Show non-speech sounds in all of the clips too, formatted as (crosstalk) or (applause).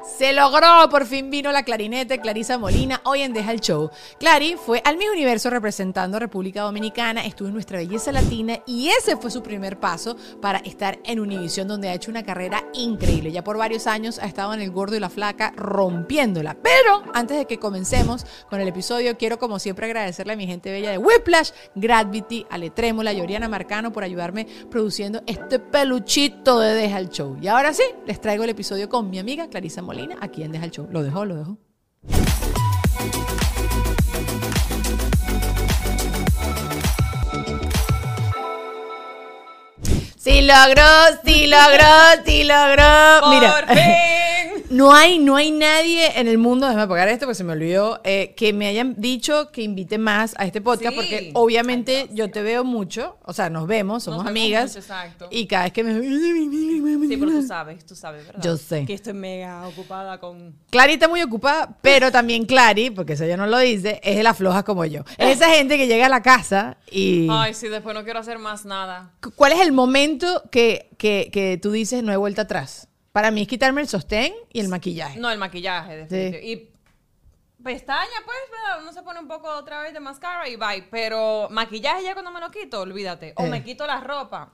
Se logró, por fin vino la clarinete Clarisa Molina hoy en Deja el Show. Clary fue al Miss Universo representando República Dominicana, estuvo en Nuestra Belleza Latina y ese fue su primer paso para estar en Univision, donde ha hecho una carrera increíble. Ya por varios años ha estado en El Gordo y la Flaca rompiéndola. Pero antes de que comencemos con el episodio, quiero como siempre agradecerle a mi gente bella de Whiplash, Gravity, Ale Trémola y Oriana Marcano por ayudarme produciendo este peluchito de Deja el Show. Y ahora sí, les traigo el episodio con mi amiga Clarisa Molina, aquí en Deja el Show. Lo dejó, lo dejó. Sí logró, sí logró, sí logró. Mira. No hay, no hay nadie en el mundo, déjame apagar esto porque se me olvidó, eh, que me hayan dicho que invite más a este podcast Sí. porque obviamente yo te veo mucho, o sea, nos vemos, somos vemos amigas. mucho, exacto. Y cada vez que me... Sí, pero tú (laughs) sabes, tú sabes, ¿verdad? Yo sé. Que estoy mega ocupada con... Clary está muy ocupada, pero también Clary, porque eso ella no lo dice, es de las flojas como yo. Es esa gente que llega a la casa y... Ay, sí, después no quiero hacer más nada. Cu- ¿Cuál es el momento que, que, que tú dices no hay vuelta atrás? Para mí es quitarme el sostén y el maquillaje. No, el maquillaje, definitivamente. Y pestaña, pues, ¿verdad? Uno se pone un poco otra vez de mascara y bye. Pero maquillaje ya cuando me lo quito, olvídate. O Eh. me quito la ropa.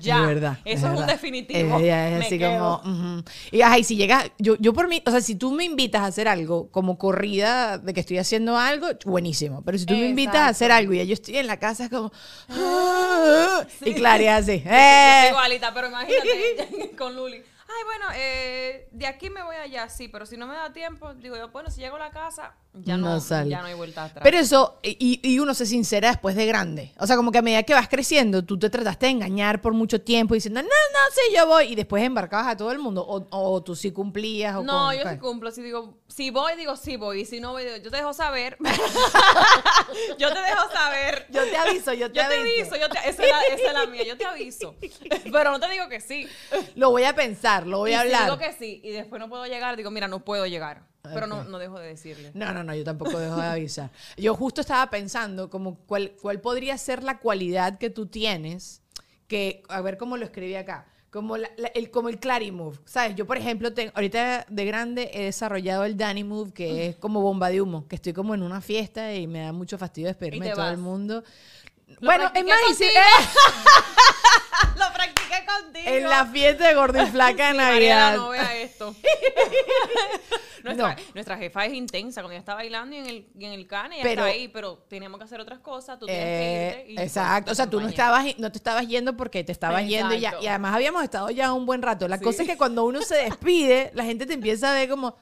Ya. Es verdad. Eso es, un definitivo. Eh, es así como. Y ajá, y si llegas, yo, yo por mí, o sea, si tú me invitas a hacer algo como corrida de que estoy haciendo algo, buenísimo. Pero si tú me invitas a hacer algo y yo estoy en la casa, es como. (laughs) Y Clary así. (laughs) "Eh". igualita, pero imagínate (laughs) con Luli. Ay, bueno, eh, de aquí me voy allá, sí, pero si no me da tiempo, digo yo, bueno, si llego a la casa, ya no, No sale. ya no hay vuelta atrás. Pero eso, y, y uno se sincera después de grande. O sea, como que a medida que vas creciendo, tú te trataste de engañar por mucho tiempo diciendo, no, no, sí, yo voy. Y después embarcabas a todo el mundo. O, o tú sí cumplías. O no, con- yo sí cumplo. Si digo, si voy, digo sí voy. Y si no voy, digo, yo te dejo saber. (laughs) yo te dejo saber. Yo te aviso, yo te Yo te aviso. aviso, yo te- esa, es la, esa es la mía, yo te aviso. (laughs) Pero no te digo que sí. Lo voy a pensar, lo voy y a si hablar. digo que sí y después no puedo llegar, digo, mira, no puedo llegar. Pero no, no dejo de decirle. No, no, no, yo tampoco dejo de avisar. Yo justo estaba pensando como cuál, cuál podría ser la cualidad que tú tienes, que, a ver cómo lo escribí acá, como, la- la- el, como el Clary Move. ¿Sabes? Yo, por ejemplo, tengo, ahorita de grande he desarrollado el Danny Move, que es como bomba de humo, que estoy como en una fiesta y me da mucho fastidio despedirme de todo vas. el mundo. Lo bueno, es más, y si-. ¡eh! (laughs) Lo contigo. en la fiesta de Gordo y Flaca de (laughs) Navidad. no vea esto. (laughs) nuestra, No. nuestra jefa es intensa cuando ella está bailando y en el, y en el cane, ella Pero- está ahí, pero teníamos que hacer otras cosas, tú tienes Eh, que irte. y, pues, exacto, o sea, tú no estabas, no te estabas yendo porque te estabas yendo y ya, y además habíamos estado ya un buen rato. La Sí. cosa es que cuando uno se despide, la gente te empieza a ver como,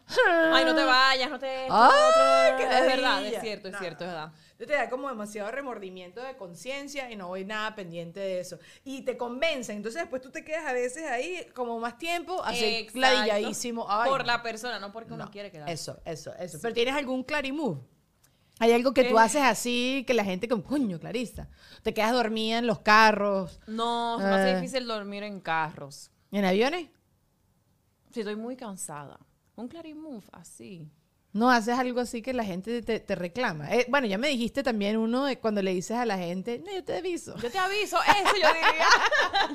Ay, no te vayas, no te... Ay, otro. qué es verdad, es cierto, es No, cierto, es no. Verdad. Te da como demasiado remordimiento de conciencia y no voy nada pendiente de eso. Y te convencen, entonces después tú te quedas a veces ahí como más tiempo, así. Ay, Por la persona, no porque uno No, quiere quedar. Eso, eso, eso. Pero ¿tienes algún clarimove? Hay algo que tú Eh. haces así que la gente como, coño, Clarista, te quedas dormida en los carros, No, hace Eh. difícil dormir en carros. en aviones. Si estoy muy cansada. Un Clarimove, así. No haces algo así que la gente te, te reclama. Eh, bueno, ya me dijiste también uno de cuando le dices a la gente, no, yo te aviso. Yo te aviso, eso yo diría.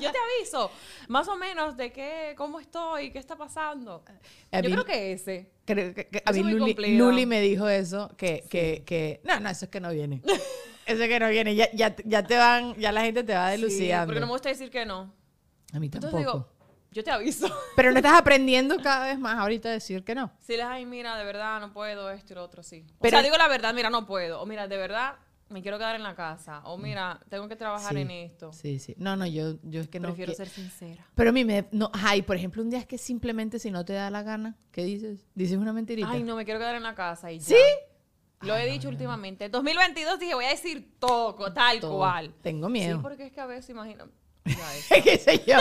(laughs) yo te aviso. Más o menos de qué, cómo estoy, qué está pasando. A yo mí- creo que ese. Creo que- que a mí Luli, me dijo eso, que, que, que, no, no, eso es que no viene. (laughs) eso es que no viene. Ya, ya, ya te van, ya la gente te va Sí, delucidando. porque no me gusta decir que no. a mí Entonces tampoco. digo, yo te aviso. (laughs) Pero no estás aprendiendo cada vez más ahorita a decir que no. Si les ay, mira, de verdad no puedo, esto y lo otro, sí. O Pero- sea, digo la verdad, mira, no puedo. O mira, de verdad me quiero quedar en la casa. O mira, tengo que trabajar Sí. en esto. Sí, sí. No, no, yo, yo es que no Prefiero ser sincera. Pero a mí me... No, ay, por ejemplo, un día es que simplemente si no te da la gana, ¿qué dices? Dices una mentirita. Ay, no, me quiero quedar en la casa y ya. ¿Sí? Lo he dicho últimamente. 2022 dije, voy a decir todo, tal Todo. cual. Tengo Sí, miedo. porque es que a veces, imagino. Ya es. (laughs) ¿Qué sé yo?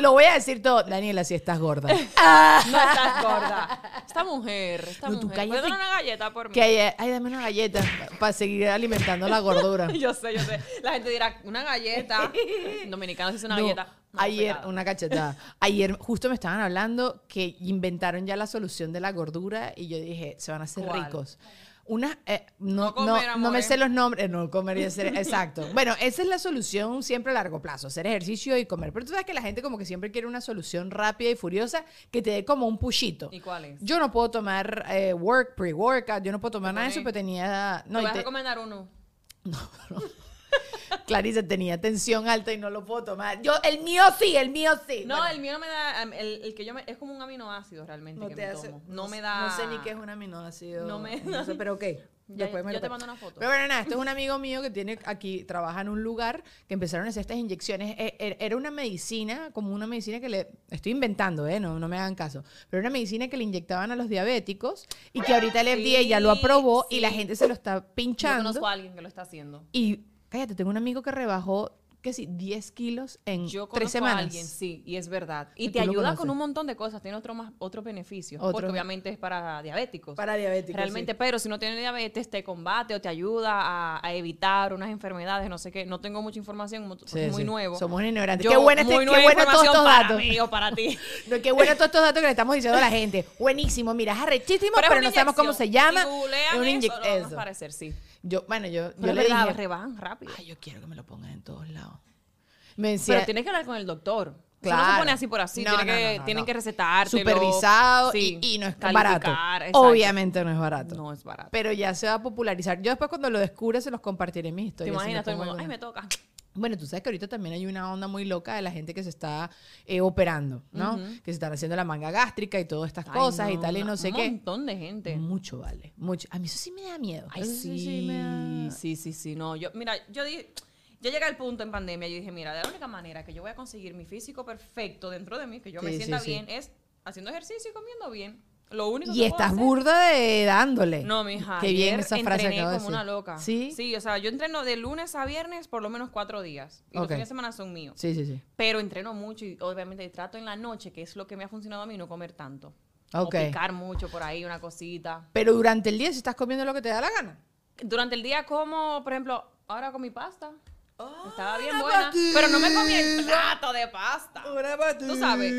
Lo voy a decir todo. Daniela, si estás gorda. (laughs) No estás gorda. Esta mujer, esta No, tú mujer. ¿Puedes cállate. dar una galleta por mí? que hay, ay, dame una galleta para seguir alimentando la gordura. (laughs) Yo sé, yo sé. La gente dirá, una galleta. Dominicano se dice una No, galleta. No, ayer, pegada. una cachetada. Ayer justo me estaban hablando que inventaron ya la solución de la gordura y yo dije, se van a hacer ¿Cuál? ricos. Eh, no, No comer, no, no me sé ¿eh? los nombres, no comer y hacer, exacto. (laughs) Bueno, esa es la solución siempre a largo plazo, hacer ejercicio y comer. Pero tú sabes que la gente como que siempre quiere una solución rápida y furiosa que te dé como un pushito. ¿Y cuál es? Yo no puedo tomar eh, work, pre-workout, yo no puedo tomar nada de eso, pero tenía... No, ¿Te voy a recomendar uno? (laughs) Clarice tenía tensión alta y no lo puedo tomar. Yo, el mío sí, el mío sí. No, Bueno, el mío no me da. El, el que yo me. Es como un aminoácido realmente no que me hace- tomo. No me da. No sé ni qué es un aminoácido. No me- no sé, pero ok. (laughs) Ya- Después me yo lo te mando una foto. Pero bueno, nada, esto es un (laughs) amigo mío que tiene aquí, trabaja en un lugar que empezaron a hacer estas inyecciones. E- e- Era una medicina, como una medicina que le. Estoy inventando, ¿eh? No, no me hagan caso. Pero era una medicina que le inyectaban a los diabéticos y que ahorita el FDA ya lo Sí, aprobó y la sí. gente se lo está Yo pinchando. conozco a alguien que lo está haciendo. Y cállate, tengo un amigo que rebajó, que sí, 10 kilos en Yo tres semanas. a alguien, sí, y es verdad. Y Y te ayuda con un montón de cosas, tiene otro más, otros beneficios, porque obviamente es para diabéticos. Para diabéticos. Realmente, pero si no tienes diabetes, te combate o te ayuda a, a evitar unas enfermedades, no sé qué. No tengo mucha información, es muy nuevo. Somos ignorantes. Yo, qué bueno, este, qué bueno todos estos para datos. mí o para ti. (laughs) No, qué bueno todos estos datos que le estamos diciendo a la gente. Buenísimo, mira, es arrechísimo, pero, no sabemos cómo se llama. Es una eso, eso. parecer, sí. Yo, bueno, yo, yo le dije, rebajan rápido. ay, yo quiero que me lo pongan en todos lados. Me decía, Pero tienes que hablar con el doctor. Eso no Claro. se pone así por así. No, tienen no, que, no, no, tienen no. que recetártelo. supervisado Sí, y, y no es barato. exacto. Obviamente no es barato. No es barato. Pero ya se va a popularizar. Yo después cuando lo descubra se los compartiré en mis ¿Te historias. si imaginas todo el mundo? Ay, me toca. Bueno, tú sabes que ahorita también hay una onda muy loca de la gente que se está eh, operando, ¿no? Que se están haciendo la manga gástrica y todas estas Ay, cosas y tal y no sé un qué. montón de gente. Mucho vale, mucho. A mí eso sí me da miedo. Ay, sí, me da- sí, sí, sí, no. Yo, mira, yo dije, yo llegué al punto en pandemia, yo dije, mira, de la única manera que yo voy a conseguir mi físico perfecto dentro de mí, que yo me Sí, sienta sí, sí. bien, es haciendo ejercicio y comiendo bien. Lo único Y que puedo estás hacer- burda de dándole. No, mija. Qué bien ayer esa frase entrené acabo de como decir. una loca. ¿Sí? Sí, o sea, yo entreno de lunes a viernes por lo menos cuatro días. Y los Ok. fines de semana son míos. Sí, sí, sí. Pero entreno mucho y obviamente trato en la noche, que es lo que me ha funcionado a mí, no comer tanto. Ok. O picar mucho por ahí, una cosita. Pero durante el día si estás comiendo lo que te da la gana. Durante el día como, por ejemplo, ahora con mi pasta. Estaba bien buena. Pero no me comí el plato de pasta. Una Tú sabes.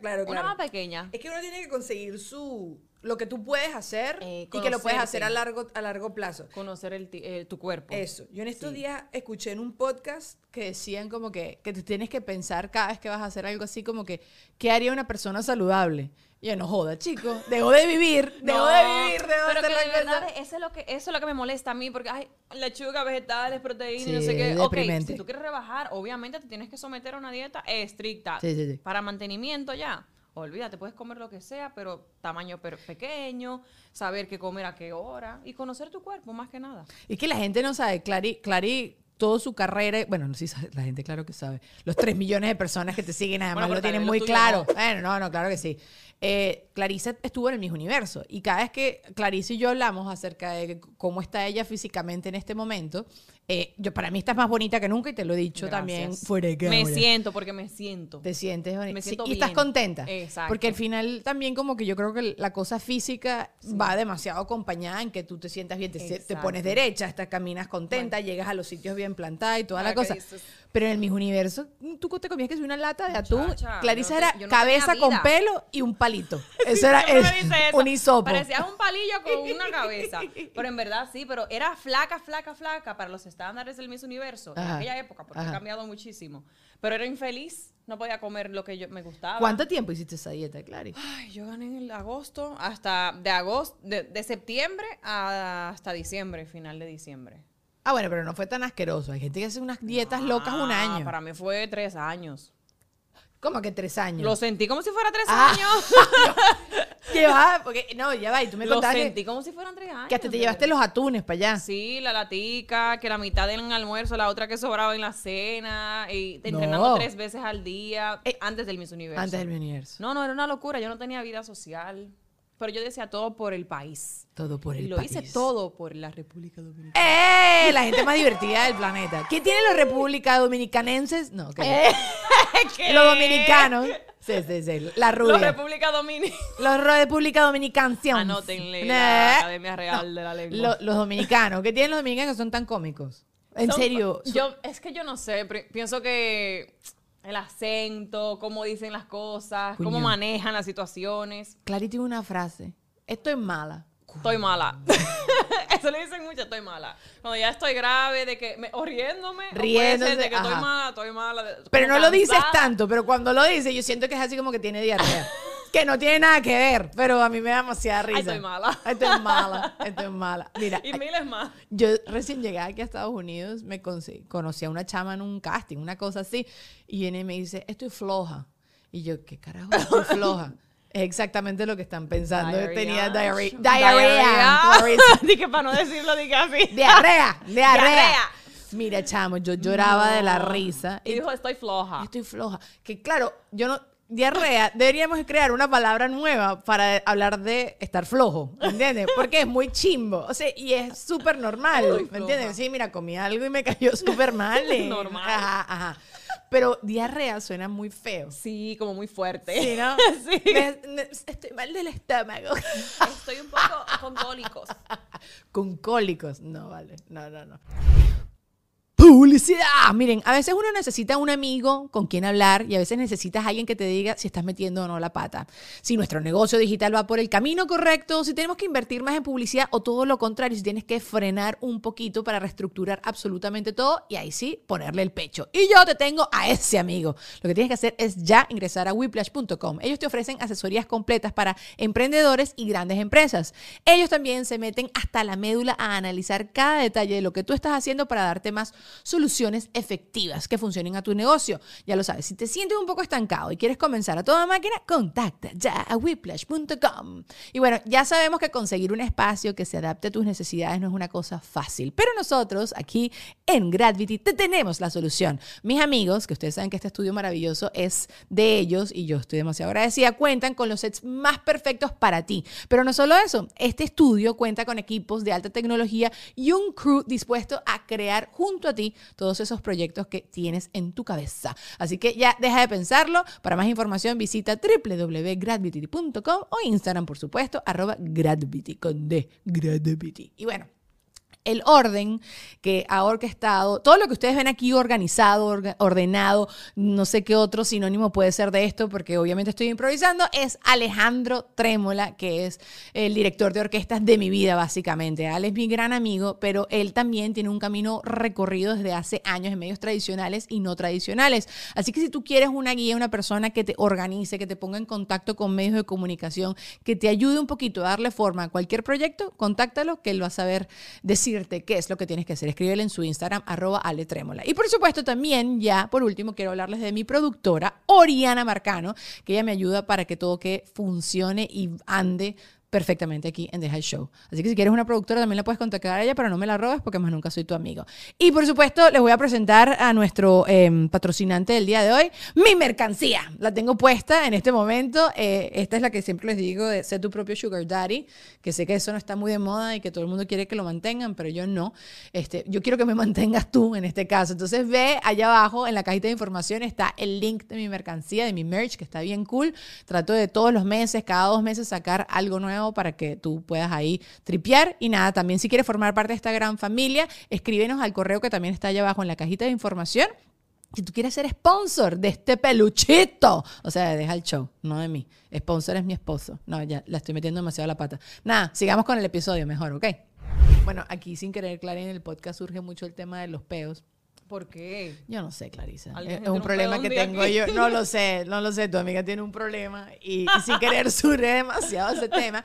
Claro, Una más pequeña. Es que uno tiene que conseguir su lo que tú puedes hacer Eh, y que lo puedes hacer a largo a largo plazo. Conocer el, eh, tu cuerpo. Eso. Yo en estos Sí. días escuché en un podcast que decían como que, que te tienes que pensar cada vez que vas a hacer algo así como que, ¿qué haría una persona saludable? Y yo, no joda, chico. Dejo de vivir. (laughs) Dejo No, de vivir. Dejo pero de que hacer de la verdad eso es lo que eso es lo que me molesta a mí porque ay lechuga vegetales proteínas no Sí, sé qué es Ok, deprimente. si tú quieres rebajar obviamente te tienes que someter a una dieta estricta Sí, sí, sí. para mantenimiento ya olvídate puedes comer lo que sea pero tamaño per- pequeño saber qué comer a qué hora y conocer tu cuerpo más que nada Y que la gente no sabe, Clary, Clary, toda su carrera, bueno, sí, sabe, la gente claro que sabe, los 3 millones de personas que te siguen además Bueno, lo tienen muy lo claro. no. Bueno, no, no, claro que sí. Eh, Clarice estuvo en el Miss Universo y cada vez que Clarice y yo hablamos acerca de cómo está ella físicamente en este momento, Eh, yo, para mí estás más bonita que nunca y te lo he dicho también fuera de Me siento porque me siento. Te sientes bonita. Me Sí, siento y estás contenta. Exacto. Porque al final también como que yo creo que la cosa física va demasiado acompañada en que tú te sientas bien, te, pones derecha, estás, caminas contenta, llegas a los sitios bien plantada y toda la cosa. dices- Pero en el mismo universo, tú te comías que es una lata de atún. Clarisa no era no cabeza con pelo y un palito. (laughs) Eso era el- eso. un hisopo. Parecías un palillo con una (laughs) cabeza. Pero en verdad sí, pero era flaca, flaca, flaca para los estándares del Miss Universo en aquella época, porque Ajá. ha cambiado muchísimo. Pero era infeliz, no podía comer lo que yo me gustaba. ¿Cuánto tiempo hiciste esa dieta, Clary? Ay, yo gané en el agosto, hasta de agosto, de, de septiembre a- hasta diciembre, final de diciembre. Ah, bueno, pero no fue tan asqueroso. Hay gente que hace unas dietas locas un Ah, año. Para mí fue tres años. ¿Cómo que tres años? Lo sentí como si fuera tres Ah. años. (laughs) Llevaba, porque, no, ya va, y tú me Lo contaste que- sentí como si fueran tres años. que hasta te llevaste los atunes para allá. Sí, la latica, que la mitad en el almuerzo, la otra que sobraba en la cena, y No. entrenando tres veces al día, Eh, antes del Miss Universo. Antes del universo. No, no, era una locura, yo no tenía vida social, pero yo decía todo por el país. Todo por el y lo país. hice todo por la República Dominicana. ¡Eh! La gente más divertida del planeta. ¿Qué tienen los república dominicanenses? No, que (laughs) los dominicanos. Sí, sí, sí. La rubia. República Dominicana. Los república dominicanos. Anótenle Eh. la Academia Real de la Lengua. Lo- los dominicanos. ¿Qué tienen los dominicanos que son tan cómicos? En Son- serio. Yo, es que yo no sé, pienso que el acento, cómo dicen las cosas, cómo manejan las situaciones. Clary tiene una frase. Estoy mala. Estoy mala. (laughs) Eso le dicen mucho, estoy mala. Cuando ya estoy grave, de que me, o riéndome, Riéndose, de que estoy mala, estoy mala. de- Pero no lo dices tanto, pero cuando lo dices, yo siento que es así como que tiene diarrea. (laughs) que no tiene nada que ver, pero a mí me da demasiada risa. Ay, estoy mala. Estoy mala, estoy mala. Mira, Y miles más. yo recién llegué aquí a Estados Unidos, me conse- conocí a una chama en un casting, una cosa así, y viene y me dice, estoy floja. Y yo, ¿qué carajo estoy (laughs) floja? Es exactamente lo que están pensando. Tenía diarrea. Diarrea. (laughs) Dije, para no decirlo, dije así. Diarrea. (laughs) Diarrea. Diarrea. Mira, chamo, yo lloraba de la risa. Y dijo, estoy floja. Estoy floja. Que claro, yo no. Diarrea, deberíamos crear una palabra nueva para hablar de estar flojo, ¿entiendes? Porque es muy chimbo, o sea, y es súper normal, ¿me entiendes? Sí, mira, comí algo y me cayó (laughs) súper mal. eh. Normal. Ajá, ajá. Pero diarrea suena muy feo. Sí, como muy fuerte. Sí, ¿no? (laughs) Sí. Me- me- estoy mal del estómago. (laughs) Estoy un poco con cólicos. Con cólicos. No, vale. No, no, no. Publicidad. Miren, a veces uno necesita un amigo con quien hablar y a veces necesitas a alguien que te diga si estás metiendo o no la pata. Si nuestro negocio digital va por el camino correcto, si tenemos que invertir más en publicidad o todo lo contrario, si tienes que frenar un poquito para reestructurar absolutamente todo y ahí sí ponerle el pecho. Y yo te tengo a ese amigo. Lo que tienes que hacer es ya ingresar a whiplash.com. Ellos te ofrecen asesorías completas para emprendedores y grandes empresas. Ellos también se meten hasta la médula a analizar cada detalle de lo que tú estás haciendo para darte más soluciones efectivas que funcionen a tu negocio. Ya lo sabes, si te sientes un poco estancado y quieres comenzar a toda máquina, contacta ya a whiplash.com. Y bueno, ya sabemos que conseguir un espacio que se adapte a tus necesidades no es una cosa fácil, pero nosotros aquí en Gravity te tenemos la solución. Mis amigos, que ustedes saben que este estudio maravilloso es de ellos y yo estoy demasiado agradecida, cuentan con los sets más perfectos para ti. Pero no solo eso, este estudio cuenta con equipos de alta tecnología y un crew dispuesto a crear junto a ti todos esos proyectos que tienes en tu cabeza. Así que ya deja de pensarlo. Para más información visita www.gravity.com o Instagram, por supuesto, arroba Gravity con D, Gravity. Y bueno, el orden que ha orquestado, todo lo que ustedes ven aquí organizado, orga- ordenado, no sé qué otro sinónimo puede ser de esto, porque obviamente estoy improvisando, es Alejandro Trémola, que es el director de orquestas de mi vida, básicamente. Al es mi gran amigo, pero él también tiene un camino recorrido desde hace años en medios tradicionales y no tradicionales. Así que si tú quieres una guía, una persona que te organice, que te ponga en contacto con medios de comunicación, que te ayude un poquito a darle forma a cualquier proyecto, contáctalo, que él va a saber qué es lo que tienes que hacer. Escríbele en su Instagram, arroba aletrémola. Y por supuesto también, ya por último, quiero hablarles de mi productora, Oriana Marcano, que ella me ayuda para que todo que funcione y ande perfectamente aquí en Deja el Show. Así que si quieres una productora también la puedes contactar a ella, pero no me la robes porque más nunca soy tu amigo. Y por supuesto, les voy a presentar a nuestro em, patrocinante del día de hoy, mi mercancía. La tengo puesta en este momento. Eh, esta es la que siempre les digo de ser tu propio sugar daddy, que sé que eso no está muy de moda y que todo el mundo quiere que lo mantengan, pero yo no. Este, yo quiero que me (laughs) mantengas tú en este caso. Entonces ve allá abajo en la cajita de información está el link de mi mercancía, de mi merch, que está bien cool. Trato de todos los meses, cada dos meses sacar algo nuevo para que tú puedas ahí tripear. Y nada, también si quieres formar parte de esta gran familia, escríbenos al correo que también está allá abajo en la cajita de información. Si tú quieres ser sponsor de este peluchito, o sea, deja el show, no de mí. Sponsor es mi esposo. No, ya la estoy metiendo demasiado la pata. Nada, sigamos con el episodio mejor, ¿ok? Bueno, aquí sin querer, Clara, en el podcast surge mucho el tema de los peos. ¿Por qué? Yo no sé, Clarisa. ¿Alguien Es, un problema que tengo aquí? yo. No lo (laughs) sé, no lo sé. Tu amiga tiene un problema y, y sin querer (laughs) surge demasiado ese tema.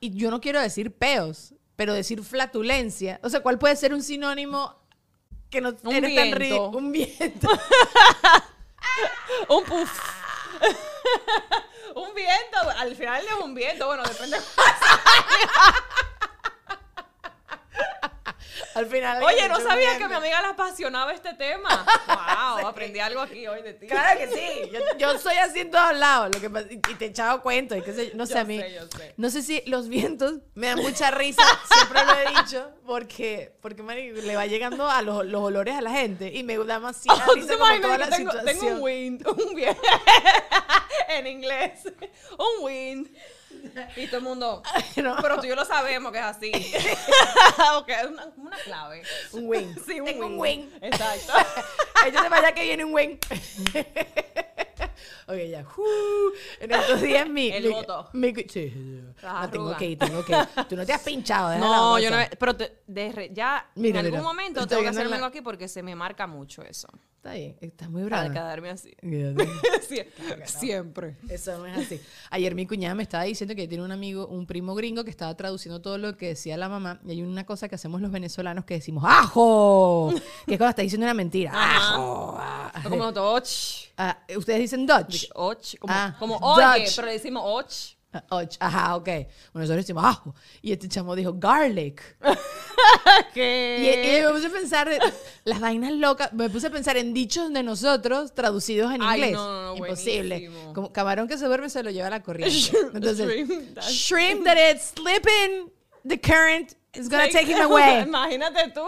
Y yo no quiero decir peos, pero decir flatulencia. O sea, ¿cuál puede ser un sinónimo que no Un eres tan ridículo? Un viento. (laughs) Un puff. un viento. Al final es un viento. Bueno, depende. Al final. Oye, no es un sabía que a mi amiga le apasionaba este tema. (laughs) Wow, aprendí algo aquí hoy de ti. Claro que sí. Yo, yo soy así en todos lados. Lo que pasa- y te he echado cuentos. Y qué sé yo. No sé Yo a mí. sé, yo sé. No sé si los vientos me dan mucha risa. Siempre lo he dicho. Porque, porque marico, le va llegando a los, los olores a la gente. Y me da demasiada (laughs) ¿Tú risa como toda la tengo, situación. tengo un wind, (laughs) un en inglés, un wind y todo el mundo, No. pero tú y yo lo sabemos que es así, (laughs) ok, es una, una clave, Un wing. (laughs) sí, un Tengo wing, un wing. exacto, (laughs) Entonces vaya que viene un wing. (laughs) ok, ya. Uh, en estos días mi... (laughs) El mi- voto. mi- sí, No, tengo que ir, tengo que ir. Tú no te has pinchado, déjala no, yo no, pero te- de ya Mira, en algún mira. momento tengo que hacerme la- algo aquí porque se me marca mucho eso, Está bien, estás muy para brava. quedarme así, (laughs) siempre. Eso no es así. Ayer mi cuñada me estaba diciendo que tiene un amigo, un primo gringo que estaba traduciendo todo lo que decía la mamá. Y hay una cosa que hacemos los venezolanos que decimos ¡ajo! Que es cuando está diciendo una mentira. ¡Ajo! Ah, como och, ah, Ustedes dicen Dutch. och, como, Ah, como oye, Dutch. pero le decimos och. Ah, och. Ajá, ok. Bueno, nosotros decimos ajo. Y este chamo dijo garlic. (laughs) Y, y me puse a pensar en las vainas locas. Me puse a pensar en dichos de nosotros traducidos en Ay, inglés. no, no, no, Imposible. Como camarón que se duerme se lo lleva a la corriente. (laughs) Entonces, shrimp, that's- shrimp that it's slipping the current is gonna take him (laughs) away. Imagínate tú.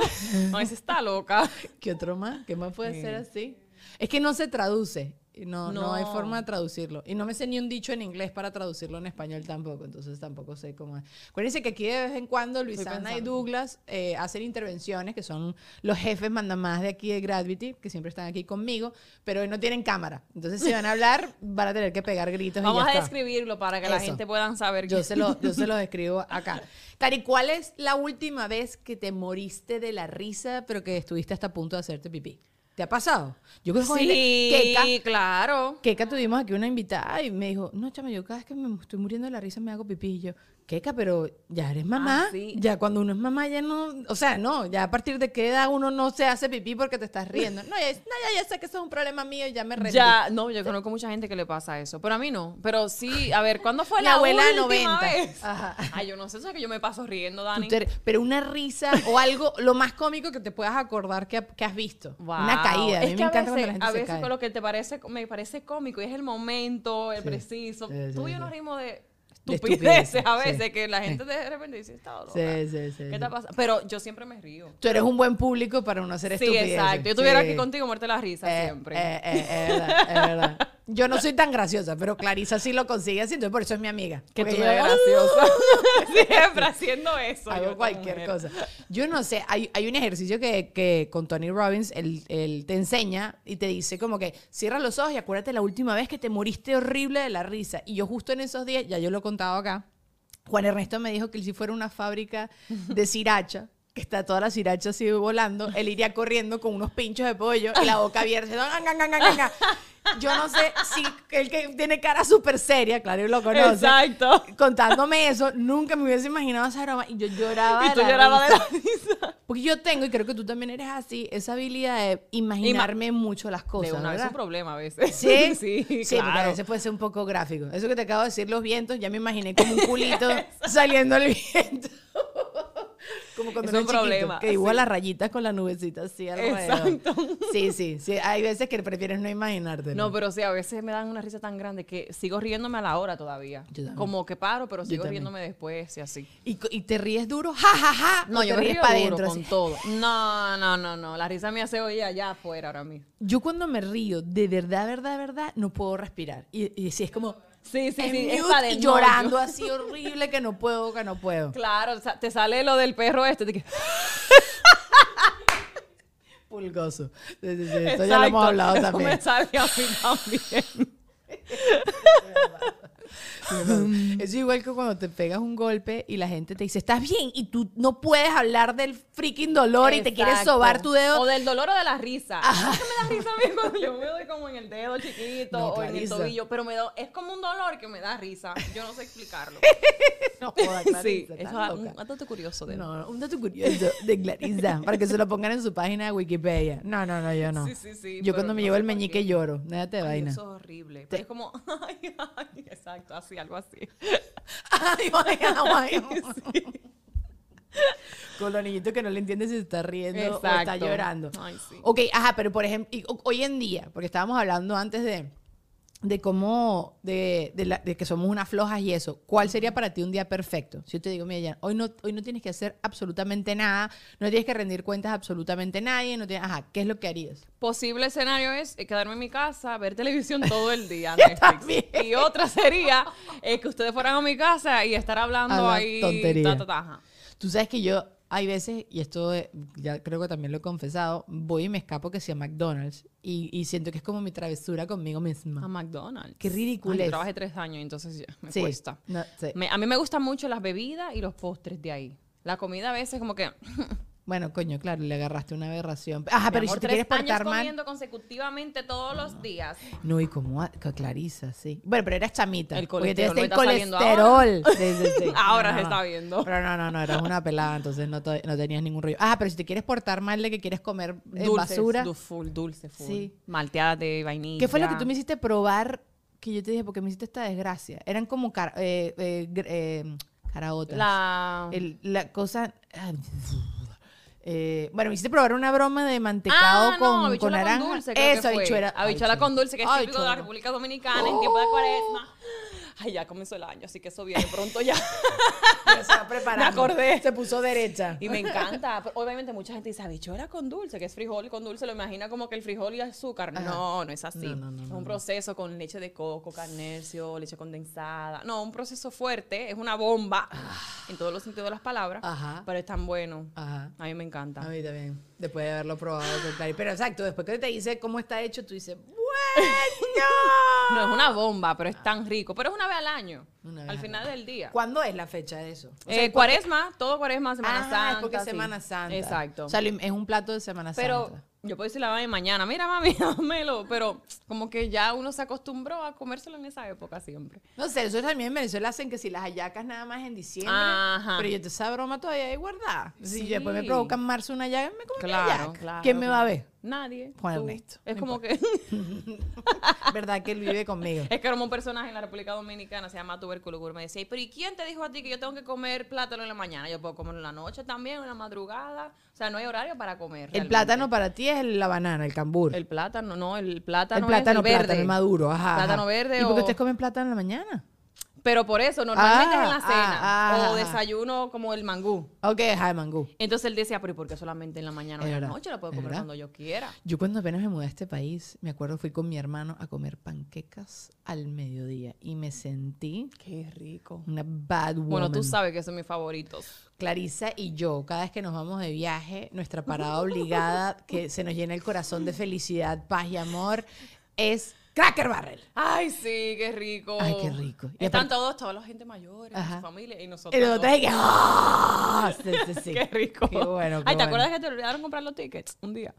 No, esa está loca. ¿Qué otro más? ¿Qué más puede ser así? Es que no se traduce. Y No, no. hay forma de traducirlo. Y no me sé ni un dicho en inglés para traducirlo en español tampoco. Entonces tampoco sé cómo es. Acuérdense que aquí de vez en cuando Luisana y. Douglas eh, hacen intervenciones, que son los jefes mandamás de aquí de Gravity, que siempre están aquí conmigo, pero hoy no tienen cámara. Entonces si van a hablar, van a tener que pegar gritos. y Vamos ya a describirlo para que la gente pueda saber. Yo quién- se, lo, (laughs) yo se los escribo acá. Cari, ¿cuál es la última vez que te moriste de la risa, pero que estuviste hasta a punto de hacerte pipí? ¿Te ha pasado? Yo creo que Sí, Keka, claro. Keka tuvimos aquí una invitada y me dijo, no, chama, yo cada vez que me estoy muriendo de la risa me hago pipí. Y yo, Keka, pero ya eres mamá. Ah, sí. Ya cuando uno es mamá ya no, o sea, no, ya a partir de qué edad uno no se hace pipí porque te estás riendo. No, ya, no, ya, sé que eso es un problema mío y ya me rendí. Ya, no, yo conozco mucha gente que le pasa eso, pero a mí no. Pero sí, a ver, ¿cuándo fue Mi la abuela última 90. vez? Ajá. Ay, yo no sé, eso es que yo me paso riendo, Dani. te- pero una risa o algo, lo más cómico que te puedas acordar que, que has visto. Una caída. A mí es me encanta cuando veces, la gente a se veces cae. con lo que te parece, me parece cómico y es el momento, el Sí. preciso. Sí, Tú y yo nos rimos De estupideces a veces sí. que la gente de repente dice, está loca. Sí, sí, sí. ¿Qué sí. te pasa? Pero yo siempre me río. Tú eres un buen público para no hacer Sí, estupideces. exacto. Yo estuviera Sí. aquí contigo, muerte la risa Eh, siempre. eh, eh, es verdad, es verdad. Yo no soy tan graciosa, pero Clarisa sí lo consigue así, entonces por eso es mi amiga. que tú eres graciosa. (laughs) (laughs) siempre haciendo eso. Hago cualquier cosa. Yo no sé, hay, hay un ejercicio que, que con Tony Robbins, él, él te enseña y te dice como que cierra los ojos y acuérdate la última vez que te moriste horrible de la risa. Y yo justo en esos días, ya yo lo he Juan Ernesto me dijo que si fuera una fábrica de sriracha, que está toda la sriracha así volando, él iría corriendo con unos pinchos de pollo y la (laughs) boca abierta. Yo no sé si el que tiene cara súper seria, claro, y lo conoce. Exacto. Contándome eso, nunca me hubiese imaginado esa broma y yo lloraba. Y de tú llorabas de la risa. Porque yo tengo, y creo que tú también eres así, esa habilidad de imaginarme mucho las De cosas. una vez ¿verdad? un problema a veces. ¿Sí? (laughs) sí, Sí, porque a claro. veces puede ser un poco gráfico. Eso que te acabo de decir, los vientos, ya me imaginé como un culito (laughs) saliendo al viento. Como cuando Es un chiquito, Que sí. las rayitas con la nubecita así alrededor. Exacto. Sí, sí, sí. Hay veces que prefieres no imaginarte. No, pero sí, a veces me dan una risa tan grande que sigo riéndome a la hora todavía. Yo. Como que paro, pero sigo riéndome después y así. ¿Y, y te ríes duro? ¡Ja, ja, ja! No, ¿O yo me río para duro adentro. con así? todo. No, no, no, no. La risa me hace oír allá afuera ahora mismo. Yo cuando me río, de verdad, verdad, verdad, no puedo respirar. Y, y sí, es como... Sí, sí, en sí. mute de y no, llorando yo- (laughs) así horrible que no puedo, que no puedo. Claro, te sale lo del perro este. de que- (laughs) Pulgoso. Sí, sí, sí, Esto ya lo hemos hablado eso también. me sale a mí también. (laughs) (laughs) Es igual que cuando te pegas un golpe y la gente te dice, estás bien, y tú no puedes hablar del freaking dolor y te quieres sobar tu dedo. O del dolor o de la risa. ¿Por qué me da risa a mí cuando yo me doy como en el dedo chiquito No, o en el tobillo? Pero me da, es como un dolor que me da risa. Yo no sé explicarlo. (laughs) No jodas, sí, Clarisa, eso estás es un, dato curioso de. No, no, un dato curioso de Clarisa, para que se lo pongan en su página de Wikipedia. No, no, no, yo no. Sí, sí, sí. yo cuando me no llevo el meñique lloro, de Ay, vaina. Eso es horrible. Pero es como, (laughs) ay, ay, exacto, así, algo así. Ay, vaya. (laughs) Con los niñitos que no le entienden si se está riendo o está Exacto. llorando. Ay, sí. Ok, ajá, pero por ejemplo, hoy en día, porque estábamos hablando antes de, de cómo, de, de la- de que somos unas flojas y eso, ¿cuál sería para ti un día perfecto? Si yo te digo, mira, Jan, hoy no, hoy no tienes que hacer absolutamente nada, no tienes que rendir cuentas a absolutamente nadie, no tienes, ajá, ¿qué es lo que harías? Posible escenario es eh, quedarme en mi casa, ver televisión (laughs) todo el día. Netflix. Y otra sería eh, que ustedes fueran a mi casa y estar hablando ahí. tontería. ta, ta, ta, ajá. Tú sabes que yo, hay veces, y esto eh, ya creo que también lo he confesado, voy y me escapo que sea McDonald's y, y siento que es como mi travesura conmigo misma. A McDonald's. Qué ridículo Ay, yo trabajé tres años, entonces ya me Sí, cuesta. no, sí. Me- a mí me gustan mucho las bebidas y los postres de ahí. La comida a veces como que... (laughs) Bueno, coño, claro, le agarraste una aberración. Ajá, mi pero ¿y amor, si te tres quieres portar años mal. comiendo consecutivamente todos los días. No, y como Clarisa, sí. Bueno, pero eras chamita. El porque colesterol tienes me el está saliendo colesterol. (laughs) Sí, sí, sí. (laughs) Ahora No, se no, está viendo. Pero no, no, no, eras una pelada, entonces no, tenías ningún rollo. Ah, pero si te quieres portar mal de que quieres comer eh, Dulces, basura. du- full, dulce, full. Sí. Malteadas de vainilla. ¿Qué fue lo que tú me hiciste probar? Que yo te dije, porque me hiciste esta desgracia. Eran como car- eh, eh, eh, caraotas. La... El- la cosa. ah, eh, bueno, me hiciste probar una broma de mantecado Ah, con, no, con naranja. con dulce, Eso, habichuela. Habichuela con dulce, que es típico de la. República Dominicana en tiempo de cuaresma. Ay, ya comenzó el año, así que eso viene pronto ya. (laughs) Ya se va preparando. Me acordé. Se puso derecha. Y me encanta. Pero Obviamente mucha gente dice habichuela con dulce, que es frijol y con dulce, lo imagina como que el frijol y azúcar. No, no es así. No, no, no, es un no. proceso con leche de coco, carnercio, leche condensada. No, un proceso fuerte, es una bomba en todos los sentidos de las palabras, Ajá. pero es tan bueno. Ajá. A mí me encanta. A mí también. Después de haberlo probado. Pero exacto, después que te dice cómo está hecho, tú dices, bueno. No es una bomba, pero es tan rico. Pero es una vez al año. Una vez al al final del día. ¿Cuándo es la fecha de eso? O sea, Eh, ¿por qué- cuaresma, todo cuaresma, Semana ah, Santa. es porque es sí. Semana Santa. Exacto. O sea, es un plato de Semana pero Santa. yo puedo decir la vaina mañana. Mira, mami, (laughs) dámelo. Pero como que ya uno se acostumbró a comérselo en esa época siempre. No sé, eso también en Venezuela hacen que si las hallacas nada más en diciembre. Ajá. Pero yo te esa broma todavía ahí guardada. Si Sí. después me provoca en marzo una llaga, me como una Claro, hallaca. claro. ¿Quién me va a ver? Nadie. Juan tú. Ernesto, Es no como que. (laughs) ¿Verdad que él vive conmigo? (laughs) es que era un personaje en la República Dominicana, se llama Tubérculo. Me decía, pero ¿y quién te dijo a ti que yo tengo que comer plátano en la mañana? Yo puedo comerlo en la noche también, en la madrugada. O sea, no hay horario para comer. El realmente. plátano para ti es la banana, el cambur. El plátano, no, el plátano. el plátano, es el verde. plátano, el maduro, ajá. Plátano ajá. verde ¿Y por qué o- ustedes comen plátano en la mañana? Pero por eso, normalmente Ah, es en la cena. ah, ah, o ah. desayuno como el mangú. Ok, ajá, mangú. Entonces él decía, pero ¿y por qué solamente en la mañana o en la noche? Lo puedo comer cuando yo quiera. Yo cuando apenas me mudé a este país, me acuerdo fui con mi hermano a comer panquecas al mediodía y me sentí Qué rico. una bad woman. Bueno, tú sabes que son mis favoritos. Clarisa y yo, cada vez que nos vamos de viaje, nuestra parada obligada, que se nos llena el corazón de felicidad, paz y amor, es Cracker Barrel. Ay, sí, qué rico. Ay, qué rico. Y Están aparte- todos, toda la gente mayor, Ajá. su familia y Y nosotros. los dos. otros es que. ¡ah! Sí, sí, sí. (laughs) Qué rico. Qué bueno. Ay, ¿te acuerdas que te olvidaron comprar los tickets un día?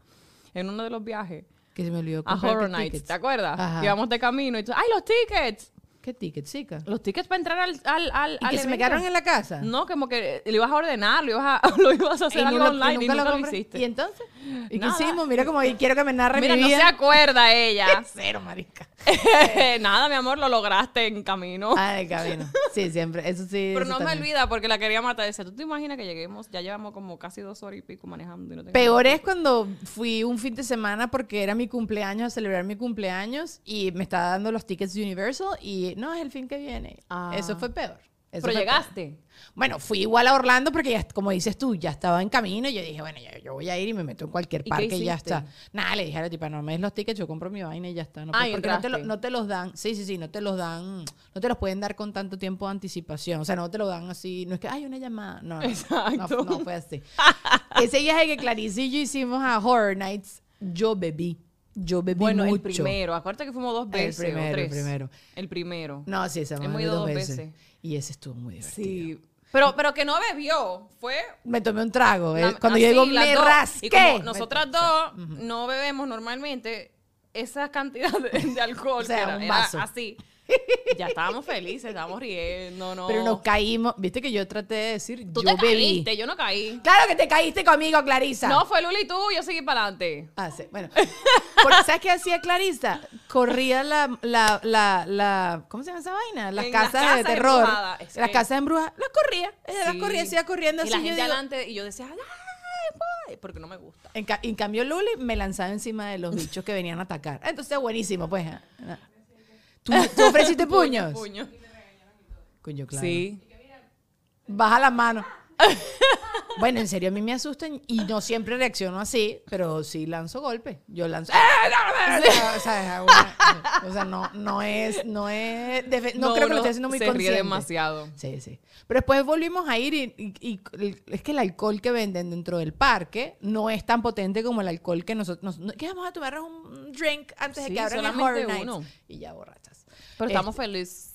En uno de los viajes Que se me olvidó a comprar Horror Nights, tickets. ¿te acuerdas? Ajá. Íbamos de camino y tú, ¡ay, los tickets! ¿Qué tickets, chica? Los tickets para entrar al, al, al ¿Y que se me quedaron en la casa? No, como que lo ibas a ordenar, lo ibas a, (laughs) lo ibas a hacer Y algo no online y nunca, lo, hiciste. ¿Y entonces? ¿Y qué Nada. hicimos? Mira como quiero que me narre Mira, mi no se acuerda ella. (laughs) Cero, marica. (laughs) Nada, mi amor, lo lograste en camino. Ah, de camino. Sí, siempre. Eso sí. Pero eso no me olvida porque la quería matar. Decía, ¿tú te imaginas que lleguemos? Ya llevamos como casi dos horas y pico manejando. Y no Peor es cuando fui un fin de semana porque era mi cumpleaños, a celebrar mi cumpleaños y me estaba dando los tickets de Universal y no, es el fin que viene. Ah. Eso fue peor. Eso Pero llegaste. Bueno, fui igual a Orlando porque, ya, como dices tú, ya estaba en camino. Y yo dije, bueno, yo voy a ir y me meto en cualquier ¿Y qué parque y ya está. Nada, le dije a la tipa, no me des los tickets, yo compro mi vaina y ya está. No, Ah, pues, porque no te, lo- no te los dan, sí, sí, sí, no te los dan, no te los pueden dar con tanto tiempo de anticipación. O sea, no te lo dan así, no es que, hay una llamada. No, no, Exacto. no, no fue así. Ese viaje que Clarice y yo hicimos a Horror Nights, yo bebí. Yo bebí Bueno, mucho. el primero. Acuérdate que fuimos dos El veces. o el primero. El primero. No, sí, se Hemos ido dos dos veces. veces. Y ese estuvo muy divertido. Sí. Pero, pero que no bebió. Fue. Me tomé un trago. ¿eh? la- Cuando yo así, digo las me dos. rasqué. Y como me- nosotras dos no bebemos normalmente esa cantidad de, de alcohol. O sea, era, un era vaso. así. (laughs) Ya estábamos felices, estábamos riendo. No. Pero nos caímos. Viste que yo traté de decir, Tú yo te bebí. caíste, yo no caí. Claro que te caíste conmigo, Clarisa. No, fue Luli y tú, yo seguí para adelante. Ah, sí. Bueno. Porque, ¿Sabes qué hacía Clarisa? Corría la, la, la, la- ¿cómo se llama esa vaina? Las En las casas, de casas terror. embrujadas. Es las que- casas embrujadas. Las corría. Ella las Sí. corría, se iba corriendo Y así. la yo gente digo- adelante, y yo decía, ¡ay! Porque no me gusta. en, ca- en cambio, Luli me lanzaba encima de los bichos que venían a atacar. Entonces, buenísimo, pues. ah. ¿Tú, tú ofreciste (laughs) puños? Puño. Coño, claro. Sí. Baja la mano. Bueno, en serio, a mí me asustan y no siempre reacciono así, pero sí lanzo golpes. Yo lanzo. O sea, una- o sea, no, no es, no es, no, creo que lo esté haciendo muy se consciente. ríe demasiado. Sí, sí. Pero después volvimos a ir y, y- y el- es que el alcohol que venden dentro del parque no es tan potente como el alcohol que nosotros, nos, que vamos a tomar un drink antes de que abran el Horror Nights. uno. Y ya borrachas. Pero estamos Este, felices.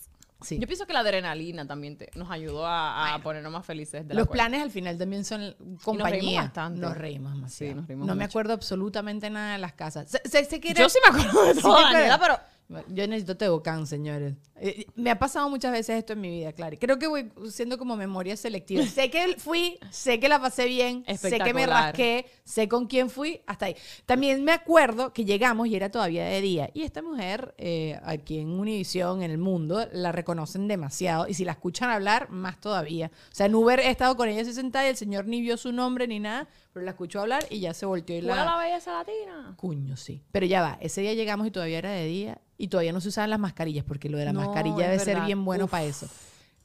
Sí. Yo pienso que la adrenalina también te- nos ayudó a, a ponernos más felices. De Los planes al final también son compañía. bastante. Nos reímos demasiado. Sí, nos reímos no me acuerdo absolutamente nada de las casas. Yo sí me acuerdo de (laughs) Sí todo, Daniela, acuerdas. pero Yo necesito Tebocán, señores. Eh, me ha pasado muchas veces esto en mi vida, Clary. Creo que voy siendo como memoria selectiva. (laughs) sé que fui, sé que la pasé bien, sé que me rasqué, sé con quién fui, hasta ahí. También me acuerdo que llegamos y era todavía de día. Y esta mujer, eh, aquí en Univision, en el mundo, la reconocen demasiado. Y si la escuchan hablar, más todavía. O sea, en Uber he estado con ella así sentada y el señor ni vio su nombre ni nada, pero la escuchó hablar y ya se volteó y ¿Cuál la... la belleza latina? Cuño, sí. Pero ya va, ese día llegamos y todavía era de día y todavía no se usaban las mascarillas porque lo de la No, mascarilla debe ser bien bueno Uf. para eso.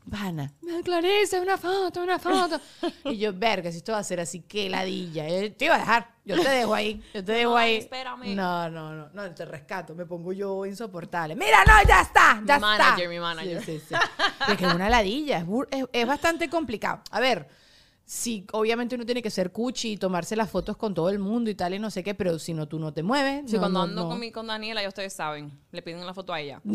Vana, me Clarisa, una foto, una foto. (laughs) y yo, verga, si esto va a ser así, qué ladilla. Eh, te iba a dejar, yo te dejo ahí, yo te dejo No, ahí. espérame. No, no, no, no, te rescato, me pongo yo insoportable. Mira, no, ya está, ya Mi está. manager, mi manager. Sí, sí, sí. (laughs) Es que es una ladilla, es, es- es bastante complicado. A ver, sí, obviamente uno tiene que ser cuchi y tomarse las fotos con todo el mundo y tal y no sé qué, pero si no, tú no te mueves. Sí, no, cuando no, ando no. Con, mi, con Daniela, ya ustedes saben, le piden la foto a ella. (laughs) (laughs)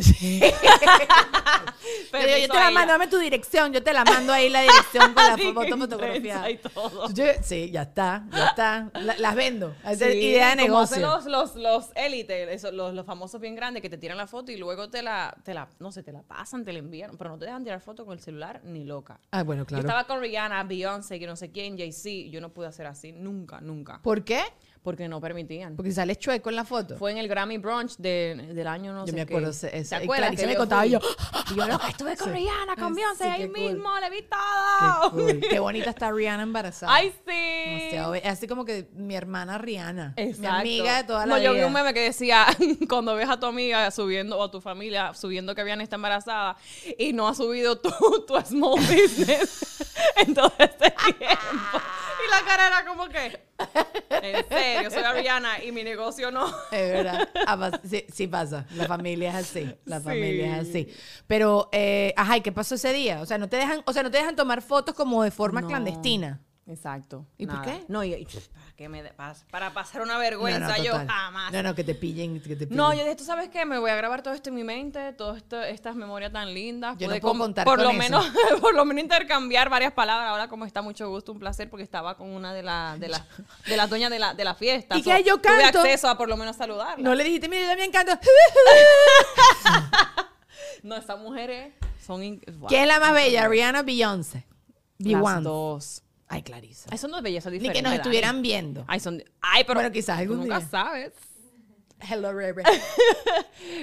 Yo digo, yo te la mando, dame tu dirección, yo te la mando ahí la dirección con (laughs) la foto fotografiada. intensa y todo. Yo- sí, ya está, ya está. La- las vendo. Esa es Sí, idea de como hacen negocio. los, los, los élites, esos, los, los famosos bien grandes que te tiran la foto y luego te la, te la, no sé, te la pasan, te la envían, pero no te dejan tirar foto con el celular ni loca. Ah, bueno, Yo claro. estaba con Rihanna, Beyoncé, que no sé quién, Jay-Z, yo no pude hacer así, nunca, nunca, ¿Por qué? Porque no permitían. Porque sales chueco en la foto. Fue en el Grammy Brunch de- del año no Yo sé me qué. acuerdo ese- ese- ¿Te acuerdas? Clarice que me yo contaba, yo, Y yo, loca, (laughs) estuve con Sí. Rihanna, con Beyoncé, sí, ahí qué cool. mismo, le vi Qué, todo. cool. Qué bonita está Rihanna embarazada. Ay, sí. Demasiado be- Así como que mi hermana Rihanna. Mi Exacto. amiga de toda la No, vida. yo vi un meme que decía, (laughs) cuando ves a tu amiga subiendo, o a tu familia subiendo que Viana está embarazada, y no ha subido tu, (laughs) tu small business en todo este tiempo. La cara era como que, en serio, soy Ariana y mi negocio no. Es verdad. Sí, sí pasa. La familia es así. La Sí. familia es así. Pero, eh, ajá, ¿y qué pasó ese día? O sea, no te dejan, o sea, no te dejan tomar fotos como de forma No. clandestina. Exacto. ¿Y por qué? No, y, y- para, que me de- para, para pasar una vergüenza, yo total. jamás. No, no, que te pillen, que te pillen. No, yo dije, ¿tú sabes qué? Me voy a grabar todo esto en mi mente, todas estas memorias tan lindas. Yo no Pude puedo contar por con lo eso. menos (laughs) Por lo menos intercambiar varias palabras. Ahora como está mucho gusto, un placer, porque estaba con una de, la, de, la, (laughs) de las dueñas de la, de la fiesta. ¿Y qué yo Tuve canto? acceso a por lo menos saludarla. No le dijiste, mire, yo también canto. (laughs) No, estas mujeres son... wow. ¿Quién es la más bella? Rihanna Beyoncé. Las dos. Ay, Clarisa. Ay, son dos bellezas Ni diferentes. que nos estuvieran viendo. Ay, son... Ay, pero... Bueno, quizás algún nunca día. sabes. Hello, Rebe. (laughs)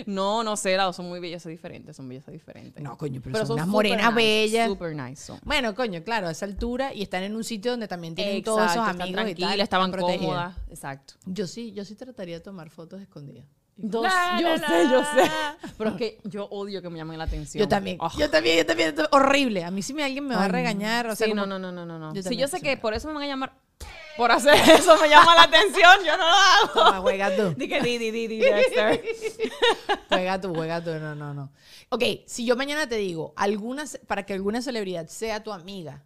No, no sé, las dos son muy bellezas diferentes, son bellezas diferentes. No, coño, pero, son son unas morenas nice, bellas. Super nice son. Bueno, coño, claro, a esa altura y están en un sitio donde también tienen todos esos Exacto, amigos y tal. estaban protegidas. cómodas. Exacto. Yo sí, yo sí trataría de tomar fotos escondidas. Dos, La, yo la, sé, yo sé. (laughs) Pero es que yo odio que me llamen la atención. Yo también, Oh. yo también, yo también, horrible. A mí si me alguien me va a Ay, regañar, o sea, sí, como- no, no, no, no, no. Yo Si yo sé que por eso me van a llamar, por hacer (laughs) eso me llama la atención, yo no lo hago. Toma, juega tú. (laughs) Di que di, di, di, di, Dexter. Juega tú, juega tú, no, no, no. Ok, si yo mañana te digo, alguna, para que alguna celebridad sea tu amiga,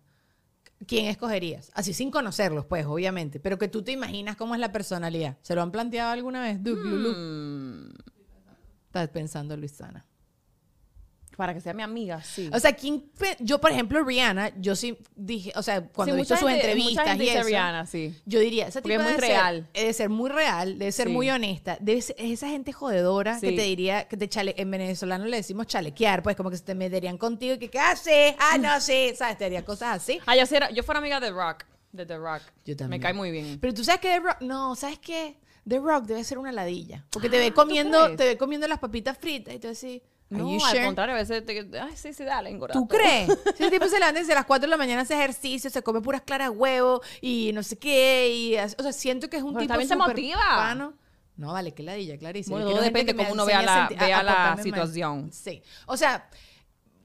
¿quién escogerías? Así sin conocerlos, pues, obviamente, pero que tú te imaginas cómo es la personalidad. ¿Se lo han planteado alguna vez? Duke, Lulu? Mm, Estás pensando, Luisana. Para que sea mi amiga, sí. O sea, ¿quién pe- yo, por ejemplo, Rihanna, yo sí dije, o sea, cuando Sí, he visto mucha sus gente- entrevistas mucha gente y dice eso, Rihanna, sí. yo diría, esa Porque tipa es muy debe ser- real. debe ser muy real, debe ser Sí. muy honesta, debe ser- es esa gente jodedora que Sí. te diría, que te chale, en venezolano le decimos chalequear, pues como que se te meterían contigo y que, ¿qué haces? Ah, no sé, ¿sabes? Te haría cosas así. Ah, yo, sí era- yo fuera amiga de Rock, de The Rock. Yo también. Me cae muy bien. Pero tú sabes que The Rock, no, ¿sabes qué? The Rock debe ser una ladilla, porque te ve Ah, ¿tú comiendo, crees? te ve comiendo las papitas fritas y tú decís, ¿Are No, al sure? contrario, a veces te... Ay, sí, sí, dale, engorda. ¿Tú crees? (laughs) Si el tipo se levanta desde las 4 de la mañana, hace ejercicio, se come puras claras de huevo y no sé qué. Y, o sea, siento que es un Pero tipo también te súper motiva. No, vale, qué ladilla, clarísimo. Bueno, todo depende que me cómo uno vea la- vea la mal. situación. Sí. O sea,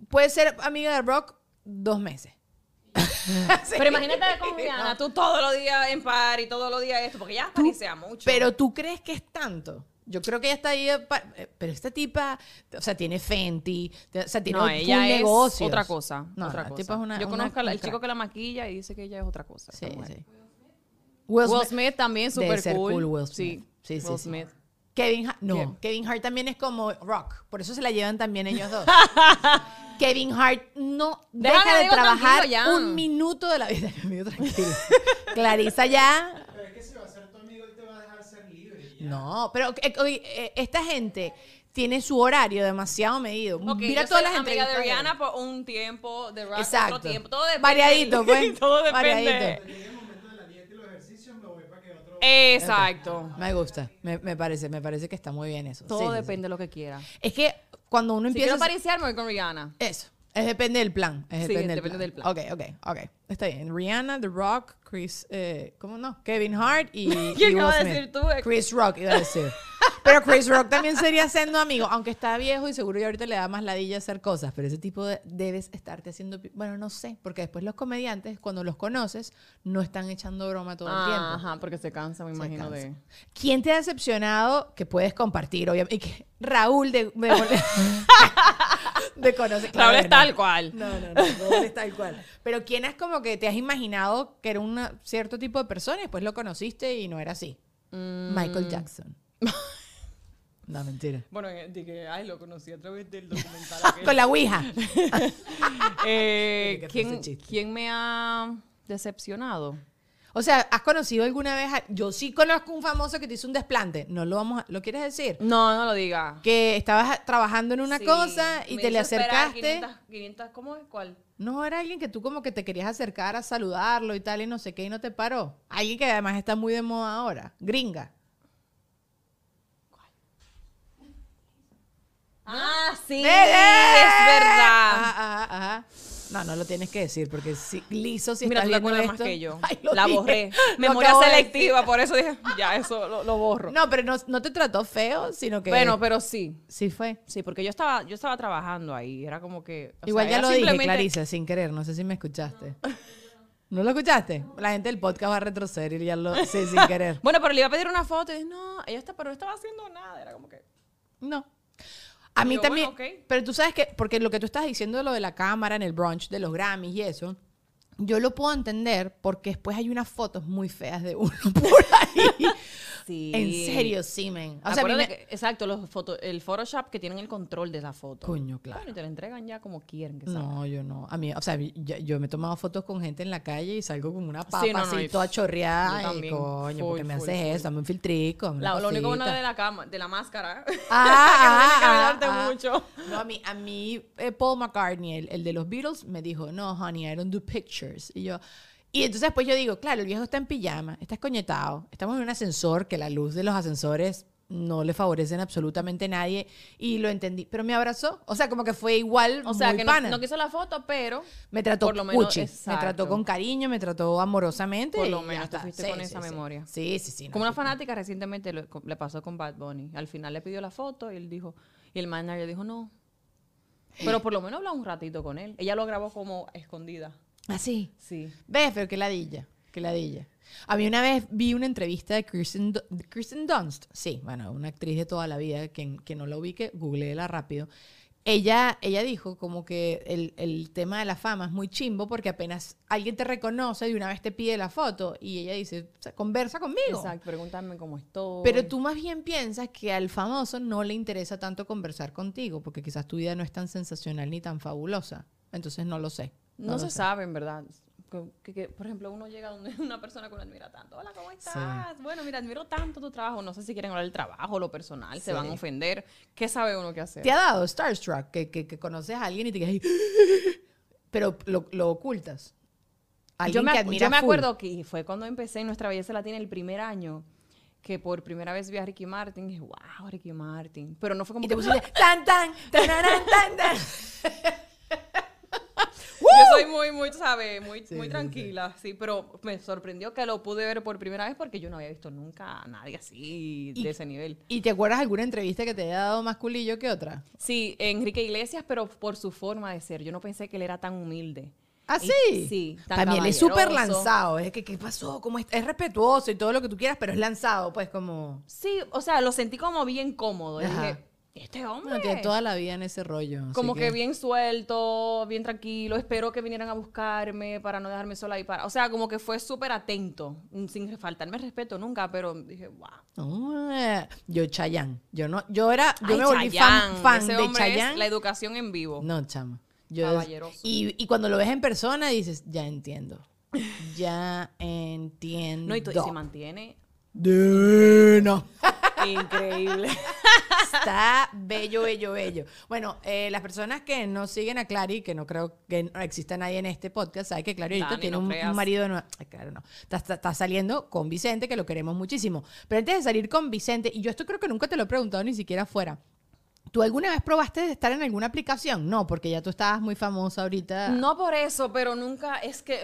puede ser amiga de Rock dos meses. (laughs) Sí. Pero imagínate con (laughs) Rihanna, tú todos los días en par y todos los días esto, porque ya parecía mucho. Pero tú crees que es tanto. Yo creo que ella está ahí. eh, eh, Pero esta tipa, o sea, tiene Fenty, o sea, tiene no, full ella es negocios. otra cosa. No, otra cosa. tipa es una- Yo una- conozco al un el chico que la maquilla y dice que ella es otra cosa. Sí, sí. Will Will Smith- Smith también súper cool. cool Will Sí, Smith. Sí, sí, Will sí. Smith. Kevin Hart, no. Kevin Hart también es como Rock, por eso se la llevan también ellos dos. (laughs) Kevin Hart no Déjame, deja de trabajar un minuto de la vida. (laughs) Tranquilo. Clarisa ya. Pero es que si va a ser tu amigo, él te va a dejar ser No, pero eh, oye, eh, esta gente tiene su horario demasiado medido. Ok, Mira yo todas soy las amiga de. Rihanna por un tiempo, de Rock Exacto. otro tiempo. Todo depende. Variadito, (laughs) pues. Todo depende. Exacto. Me gusta, me, me parece, me parece que está muy bien eso. Todo Sí, sí, sí. depende de lo que quiera. Es que cuando uno Si empieza... quiero a- pariciar, me voy con Rihanna. Eso. Es depende del plan. Es Sí, depende, depende del, del plan. Ok, ok, ok. Está bien. Rihanna, The Rock, Chris, eh, ¿cómo no? Kevin Hart y, ¿Quién iba a decir tú? Chris Rock iba a decir. Pero Chris Rock también sería siendo amigo, aunque está viejo y seguro ya ahorita le da más ladilla hacer cosas, pero ese tipo de, debes estarte haciendo, bueno, no sé, porque después los comediantes, cuando los conoces, no están echando broma todo el tiempo. Ajá, porque se cansa, me Se imagino, cansa. de... ¿Quién te ha decepcionado que puedes compartir, obviamente? Y que Raúl de, de, (laughs) (laughs) (laughs) de conocer. Raúl es no. tal cual. No, no, no, Raúl es tal cual. Pero ¿quién es como que te has imaginado que era un cierto tipo de persona y después lo conociste y no era así? Mm. Michael Jackson. (laughs) No, mentira. Bueno, eh, de que, ay, lo conocí a través del documental. (laughs) aquel. Con la Ouija. Eh, ¿quién. ¿Quién me ha decepcionado? O sea, ¿has conocido alguna vez? a- Yo sí conozco un famoso que te hizo un desplante. No lo vamos a... ¿Lo quieres decir? No, no lo diga. Que estabas trabajando en una Sí, cosa y te le acercaste. 500, 500, ¿Cómo es? ¿Cuál? No, era alguien que tú como que te querías acercar a saludarlo y tal y no sé qué y no te paró. Alguien que además está muy de moda ahora. Gringa. Ah, sí, ¡Bebé! es verdad. Ajá, ajá, ajá. No, no lo tienes que decir porque si, liso si Mira, estás tú te viendo más que yo. (laughs) Ay, la dije. borré. Memoria selectiva, por eso dije, ya, eso lo, lo borro. No, pero no, no te trató feo, sino que... bueno, pero sí. Sí fue. Sí, porque yo estaba, yo estaba trabajando ahí. Era como que. Igual sea, ya lo dije, Clarisa, sin querer. No sé si me escuchaste. ¿No lo escuchaste? La gente del podcast va a retroceder y ya lo... Sí, sin querer. (laughs) Bueno, pero le iba a pedir una foto y dije, no, ella está, pero no estaba haciendo nada. Era como que. No. A mí Yo, también. bueno. Pero tú sabes que, porque lo que tú estás diciendo de lo de la cámara en el brunch de los Grammys y eso, yo lo puedo entender porque después hay unas fotos muy feas de uno (laughs) por ahí. Sí. En serio, sí, men. O sea, me- que- exacto, los foto, el Photoshop que tienen el control de la foto. Coño, claro. Bueno, y te la entregan ya como quieren que salga. No, yo no. A mí, o sea, yo, yo me he tomado fotos con gente en la calle y salgo como una papa Sí, no, no, así, y- toda chorreada. también. coño, ¿por qué Full, me full, haces full. eso? Dame un filtrico. La- lo único bueno de la cama, de la máscara. (laughs) Ah, que no ah, ah, cuidarte mucho. No, a mí, a mí eh, Paul McCartney, el, el de los Beatles, me dijo, no, honey, I don't do pictures. Y yo, y entonces después yo digo, claro, el viejo está en pijama, está escoñetado, estamos en un ascensor que la luz de los ascensores no le favorecen absolutamente a nadie y lo entendí, pero me abrazó, o sea, como que fue igual, O sea, muy que no, pana. no quiso la foto, pero me trató por lo menos, cuchi, me trató con cariño, me trató amorosamente. Por lo menos te fuiste con esa memoria. Sí, sí, sí. no, como una fanática recientemente lo- le pasó con Bad Bunny. Al final le pidió la foto y él dijo, y el manager dijo no. Pero por lo menos habló un ratito con él. Ella lo grabó como escondida. Ah, sí. Sí. ¿Ves? Pero qué ladilla, qué ladilla. A mí una vez vi una entrevista de de Kirsten Dunst, sí, bueno, una actriz de toda la vida, que, que no la ubique, googleela rápido. Ella, ella dijo como que el, el tema de la fama es muy chimbo porque apenas alguien te reconoce de una vez te pide la foto y ella dice, conversa conmigo. Exacto, pregúntame cómo estoy. Pero tú más bien piensas que al famoso no le interesa tanto conversar contigo porque quizás tu vida no es tan sensacional ni tan fabulosa. Entonces no lo sé. No, se sé. sabe, en verdad. Que, que- que, por ejemplo, uno llega donde (laughs) una persona que uno admira tanto. Hola, ¿cómo estás? Bueno, mira, admiro tanto tu trabajo. No sé si quieren hablar del trabajo, lo personal, se van a ofender. ¿Qué sabe uno qué hacer? ¿Te ha dado Starstruck que, que, que conoces a alguien y te quedas ahí, (laughs) pero lo, lo ocultas? Alguien yo me, que admira yo me acuerdo que fue cuando empecé en Nuestra Belleza Latina el primer año que por primera vez vi a Ricky Martin y dije, wow, Ricky Martin. Pero no fue como Y te que, pusiste (laughs) tan tan, tan tan. Yo soy muy, muy, ¿sabes? Muy, Sí, muy sí, tranquila, sí. Pero me sorprendió que lo pude ver por primera vez porque yo no había visto nunca a nadie así, de ese nivel. ¿Y te acuerdas alguna entrevista que te haya dado más culillo que otra? Sí, Enrique Iglesias, pero por su forma de ser. Yo no pensé que él era tan humilde. ¿Ah, sí? sí, También es súper lanzado. Es que, ¿qué pasó? ¿Cómo es? es respetuoso y todo lo que tú quieras, pero es lanzado, pues como... Sí, o sea, lo sentí como bien cómodo. Dije, este hombre. Tiene toda la vida en ese rollo. Como que... bien suelto, bien tranquilo. Espero que vinieran a buscarme para no dejarme sola y para. O sea, como que fue súper atento, mm, sin faltarme respeto nunca, pero dije, wow. Ah, yo Chayanne. Yo no, yo era, yo Ay, me volví fan, Chayanne, fan ese de Chayanne. la educación en vivo. No, chama. Yo, Caballeroso. y, y cuando lo ves en persona dices, ya entiendo. Ya entiendo. No, y, y se mantiene De- no. increíble. (laughs) Está bello, bello, bello. Bueno, eh, las personas que no siguen a Clary, que no creo que no exista nadie en este podcast, sabe que Clary ahorita Dani, tiene no un, creas. marido de nueva. Ay, claro, no. Está, está- está saliendo con Vicente, que lo queremos muchísimo. Pero antes de salir con Vicente, y yo esto creo que nunca te lo he preguntado ni siquiera afuera. ¿Tú alguna vez probaste de estar en alguna aplicación? No, porque ya tú estabas muy famosa ahorita. No por eso, pero nunca, es que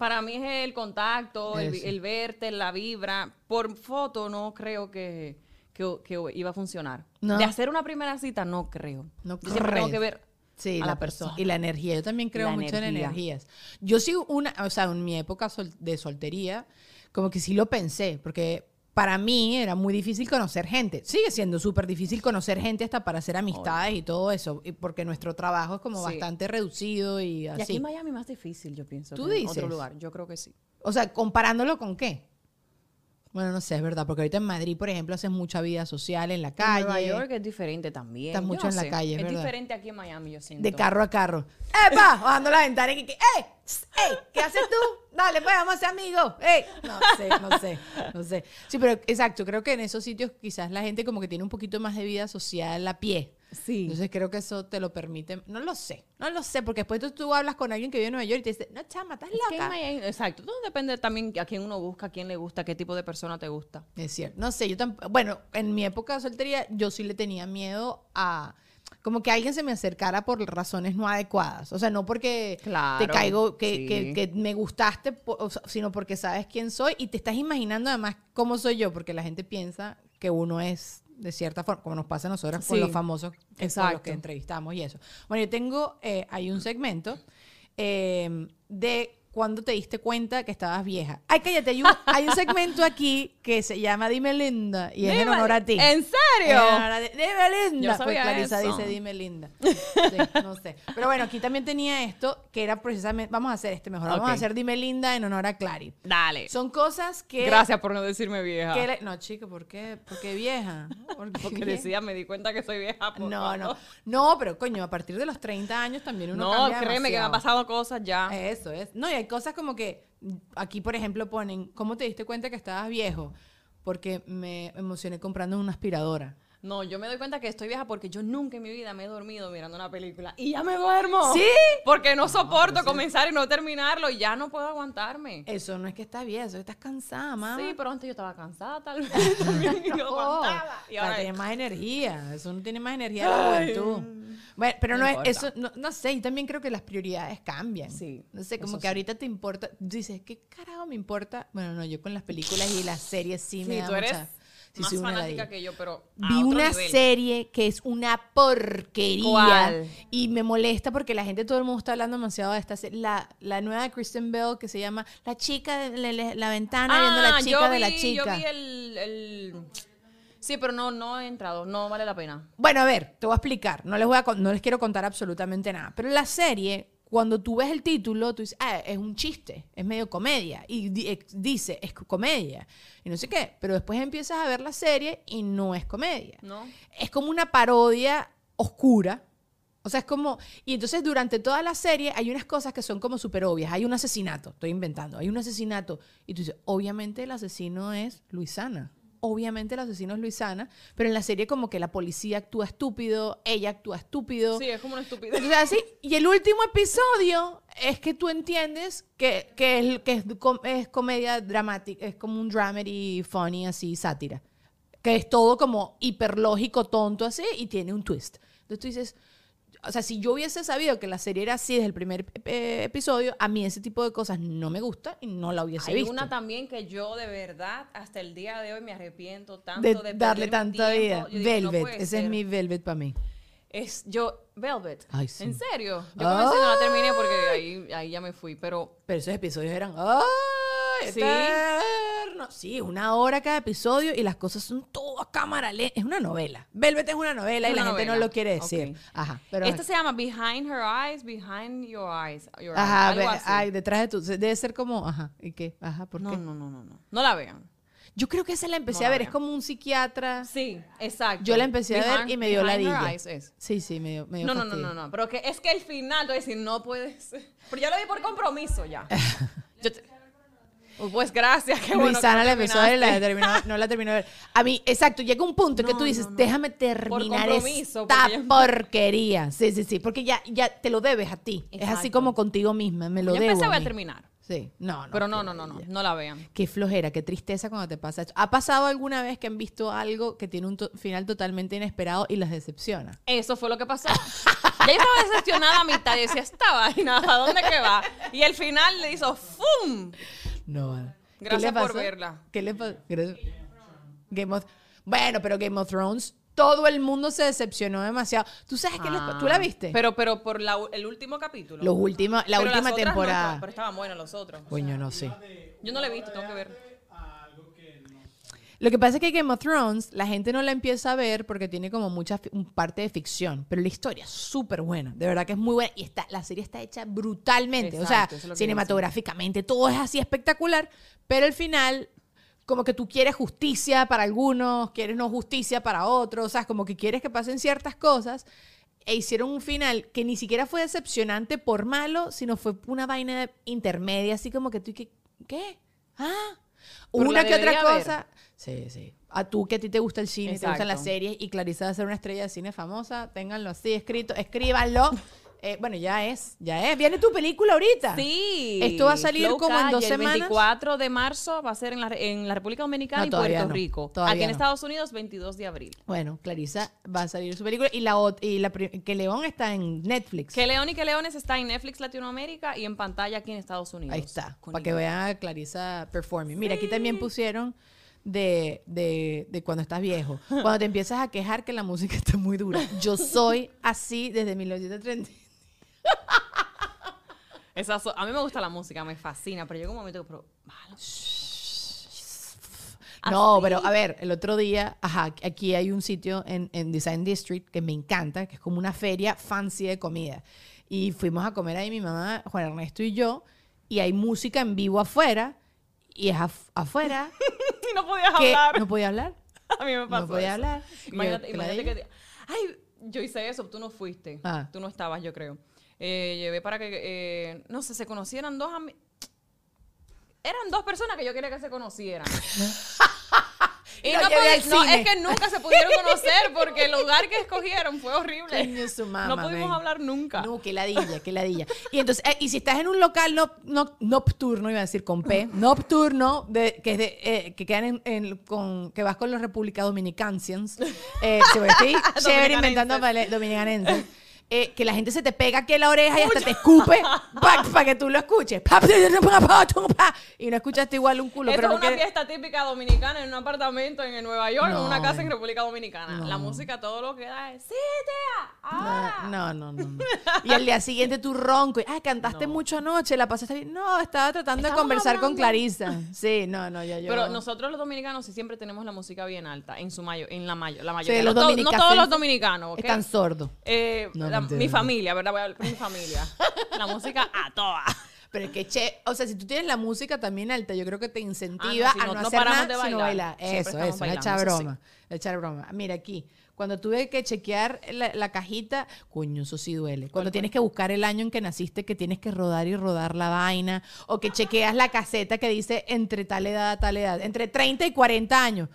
para mí es el contacto, el, Eso. el verte, la vibra. Por foto no creo que, que, que iba a funcionar. No. De hacer una primera cita no creo. No Yo siempre tengo que ver Sí, a la, la persona. persona. Y la energía. Yo también creo La mucho en energía. energías. Yo sí, una, o sea, en mi época sol- de soltería, como que sí lo pensé, porque para mí era muy difícil conocer gente. Sigue siendo súper difícil conocer gente hasta para hacer amistades y todo eso, porque nuestro trabajo es como Sí. bastante reducido y Y aquí así. en Miami más difícil, yo pienso. ¿Tú que en dices? otro lugar, yo creo que sí. O sea, comparándolo con qué. Bueno, no sé, es verdad, porque ahorita en Madrid, por ejemplo, haces mucha vida social en la calle. En Nueva York es diferente también. Estás mucho en la calle, Es ¿verdad? diferente aquí en Miami, yo siento. De carro a carro. ¡Epa! Bajando la ventana y que, ¡ey! ¡Ey! ¿Qué haces tú? Dale, pues vamos a ser amigos. ¡Ey! No sé, no sé, no sé. Sí, pero exacto, creo que en esos sitios quizás la gente como que tiene un poquito más de vida social a pie. Sí. Entonces creo que eso te lo permite. No lo sé, no lo sé, porque después tú, tú hablas con alguien que vive en Nueva York y te dice, no, chama, estás Es que loca. Miami- exacto. Todo depende también a quién uno busca, a quién le gusta, qué tipo de persona te gusta. Es cierto. No sé, yo tampoco. Bueno, en mi época de soltería, yo sí le tenía miedo a. Como que alguien se me acercara por razones no adecuadas. O sea, no porque Claro, te caigo, que, sí. que- que me gustaste, sino porque sabes quién soy y te estás imaginando además cómo soy yo, porque la gente piensa que uno es de cierta forma, como nos pasa a nosotros con Sí, los famosos con los que entrevistamos y eso. Bueno, yo tengo, eh, hay un segmento eh, de cuando te diste cuenta que estabas vieja. Ay, cállate, hay un, hay un segmento aquí que se llama Dime Linda y es en honor a ti. ¿En serio? Era de- dime linda. Yo Pues sabía Clarisa eso. dice dime linda. (laughs) Sí, no sé. Pero bueno, aquí también tenía esto, que era precisamente, vamos a hacer este mejor, vamos a hacer dime linda en honor a Clary. Dale. Son cosas que... Gracias por no decirme vieja. le- no, chica, ¿por qué? ¿Por qué vieja? ¿Por qué Porque vieja? decía, me di cuenta que soy vieja. por No, no. No, pero coño, a partir de los 30 años también uno No, cambia créeme que me han pasado cosas ya. Eso es. No, y hay cosas como que aquí, por ejemplo, ponen, ¿cómo te diste cuenta que estabas viejo? Porque me emocioné comprando una aspiradora. No, yo me doy cuenta que estoy vieja porque yo nunca en mi vida me he dormido mirando una película. Y ya me duermo. ¿Sí? Porque no soporto comenzar y no terminarlo y ya no puedo aguantarme. Eso no es que estás vieja, eso es que estás cansada, mamá. Sí, pero antes yo estaba cansada tal vez. (laughs) también, no No, aguantaba. Y ahora tiene más energía. Eso no tiene más energía de la juventud. Bueno, pero no, No es eso, no, no sé, y también creo que las prioridades cambian. Sí, No sé, como que sí. ahorita te importa, dices, ¿qué carajo me importa? Bueno, no, yo con las películas y las series sí, me Sí, da tú eres sí, más soy una fanática que yo, pero a Vi otro una nivel. serie que es una porquería. ¿Cuál? Y me molesta porque la gente, todo el mundo está hablando demasiado de esta serie. La, la nueva de Kristen Bell que se llama La chica de la, la- la ventana viendo la Ah, chica yo de la vi- chica. Yo vi el, el- Sí, pero no, no he entrado. No vale la pena. Bueno, a ver, te voy a explicar. No les, voy a, no les quiero contar absolutamente nada. Pero la serie, cuando tú ves el título, tú dices, ah, es un chiste, es medio comedia. Y di- dice, es comedia. Y no sé qué. Pero después empiezas a ver la serie y no es comedia. ¿No? Es como una parodia oscura. O sea, es como... Y entonces durante toda la serie hay unas cosas que son como súper obvias. Hay un asesinato, estoy inventando. Hay un asesinato. Y tú dices, obviamente el asesino es Luisana. Obviamente el asesino es Luisana. Pero en la serie como que la policía actúa estúpido, ella actúa estúpido. Sí, es como una estupidez. Entonces, así, y el último episodio es que tú entiendes que, que, es, que es comedia dramática, es como un dramedy funny, así, sátira. Que es todo como hiperlógico, tonto, así, y tiene un twist. Entonces tú dices, o sea, si yo hubiese sabido que la serie era así desde el primer eh, episodio, a mí ese tipo de cosas no me gusta y no la hubiese Hay visto. una también que yo de verdad hasta el día de hoy me arrepiento tanto de, de, darle tanta vida. No Velvet, ese es mi Velvet para mí. Es yo, Velvet. Ay, sí. ¿En serio? Yo comencé y no la terminé porque ahí, ahí ya me fui, pero Pero esos episodios eran ¡ay! Sí. eterno! Sí, una hora cada episodio y las cosas son todo a cámara lenta. Es una novela. Velvet es una novela y Es la una gente no novela. lo quiere decir. Ok. Ajá. Pero, esta se llama Behind Her Eyes, Behind Your Eyes. Your ajá, Eyes, algo así. ay, detrás de tu. Debe ser como. Ajá. ¿Y qué? Ajá, ¿por no, qué? no, no, no, no. No la vean. Yo creo que esa la empecé No a la ver. Es como un psiquiatra. Sí, exacto. Yo la empecé a ver Behind- y me dio Behind es. Sí, sí, me dio, me dio No, no, no, no, no. Pero que es que el final, tú decir, no puedes. Pero ya lo vi por compromiso ya. (laughs) Yo te- Pues gracias, qué bueno. que Luisana no la empezó a la terminó- no la terminó de ver. A mí, exacto, llega un punto que No, tú dices, no, déjame terminar compromiso, esta porque ya- porquería. Sí, sí, sí, porque ya, ya te lo debes a ti. Es así como contigo misma, me lo Ya debo empecé, a a terminar. Sí, no, no. Pero no, no, no, no. No la vean. Qué flojera, qué tristeza cuando te pasa esto. ¿Ha pasado alguna vez que han visto algo que tiene un to- final totalmente inesperado y las decepciona? Eso fue lo que pasó. Ya yo estaba decepcionada a mitad y decía, esta vaina, ¿a dónde que va? Y el final le hizo ¡fum! No. vale. ¿Qué Gracias por verla. ¿Qué le pasó? Game of Bueno, pero Game of Thrones, todo el mundo se decepcionó demasiado. ¿Tú sabes qué les pa- ¿Tú la viste? Ah. Pero, pero por la- el último capítulo. Los últimos, la Pero las última otras no, temporada. pero estaban buenos los otros. Coño, no sé. Yo no la he visto, tengo que ver. Lo que pasa es que Game of Thrones, la gente no la empieza a ver porque tiene como mucha parte de ficción, pero la historia es súper buena, de verdad que es muy buena y está, la serie está hecha brutalmente, Exacto, o sea, cinematográficamente, todo es así espectacular, pero al final como que tú quieres justicia para algunos, quieres no justicia para otros, o sea, como que quieres que pasen ciertas cosas e hicieron un final que ni siquiera fue decepcionante por malo, sino fue una vaina intermedia, así como que tú, ¿qué? ¿Qué? ¿Ah? Pero Una que otra ver. Sí, sí. A tú que a ti te gusta el cine, te gustan las series y Clarisa va a ser una estrella de cine famosa, ténganlo así escrito, escríbanlo. (laughs) Eh, bueno, ya es, ya es. Viene tu película ahorita. Sí. Esto va a salir como en dos semanas. El 24 de marzo va a ser en la, en la República Dominicana No, y Puerto no. Rico. Todavía Aquí en no. Estados Unidos, 22 de abril. Bueno, Clarisa va a salir su película y la y la que León está en Netflix. Que León y que Leones está en Netflix Latinoamérica y en pantalla aquí en Estados Unidos. Ahí está, para que vean a Clarisa performing. Mira, aquí también pusieron de, de, de cuando estás viejo. (laughs) Cuando te empiezas a quejar que la música está muy dura. Yo soy así desde 1930. Esas son- a mí me gusta la música, me fascina, pero llega un momento que, pero. No, Así. pero a ver, el otro día, ajá, aquí hay un sitio en, en Design District que me encanta, que es como una feria fancy de comida. Y fuimos a comer ahí mi mamá, Juan Ernesto y yo, y hay música en vivo afuera, y es af- afuera (laughs) Y no podías que hablar. no podía hablar. (laughs) A mí me pasó No podía eso. hablar. Y yo, Imagínate, ¿qué imagínate que... Ay, yo hice eso, tú no fuiste. Ah. Tú no estabas, yo creo. Eh, llevé para que, eh, no sé, se conocieran dos ami- Eran dos personas que yo quería que se conocieran. (laughs) y no, al no, es que nunca se pudieron (laughs) conocer porque el lugar que escogieron fue horrible. Coño, su mamá, no pudimos ven. hablar nunca. No, qué ladilla, qué ladilla. Y entonces, eh, y si estás en un local no, no- nocturno, iba a decir con P, (laughs) nocturno, de, que, es de, eh, que quedan en, en- con, que vas con los República Dominicancians, eh, (laughs) chévere inventando pale- dominicanenses. Eh, que la gente se te pega aquí en la oreja y hasta te escupe (laughs) para que tú lo escuches. Y no escuchaste igual un culo. Esto pero es no una fiesta típica dominicana en un apartamento en Nueva York o en una No, casa en no. República Dominicana. La música todo lo que da es ¡Sí, tía! No, ¡Ah! no, no, no, no. Y al día siguiente tú ronco. Y, ah, cantaste mucho anoche, la pasaste bien. No, estaba tratando de conversar con. Clarisa. Sí, no, no, ya yo. Pero nosotros los dominicanos sí siempre tenemos la música bien alta, en su mayo, en la mayo, la Sí, mayoría. los no, to- no dominicanos todos los dominicanos, ¿ok? Están sordos. Eh, No, la- mi familia, ¿verdad? Voy a hablar por mi familia. la música a toda. Pero es que, che, o sea, si tú tienes la música también alta, yo creo que te incentiva Ah, no, si a no- no, hacer nada de sino bailar. bailar. Siempre Eso, eso, es echar sí. broma. Echar broma. Mira aquí, cuando tuve que chequear la, la cajita, coño, eso sí duele. Cuando tienes que buscar el año en que naciste, que tienes que rodar y rodar la vaina, o que chequeas la caseta que dice entre tal edad a tal edad, entre 30 y 40 años.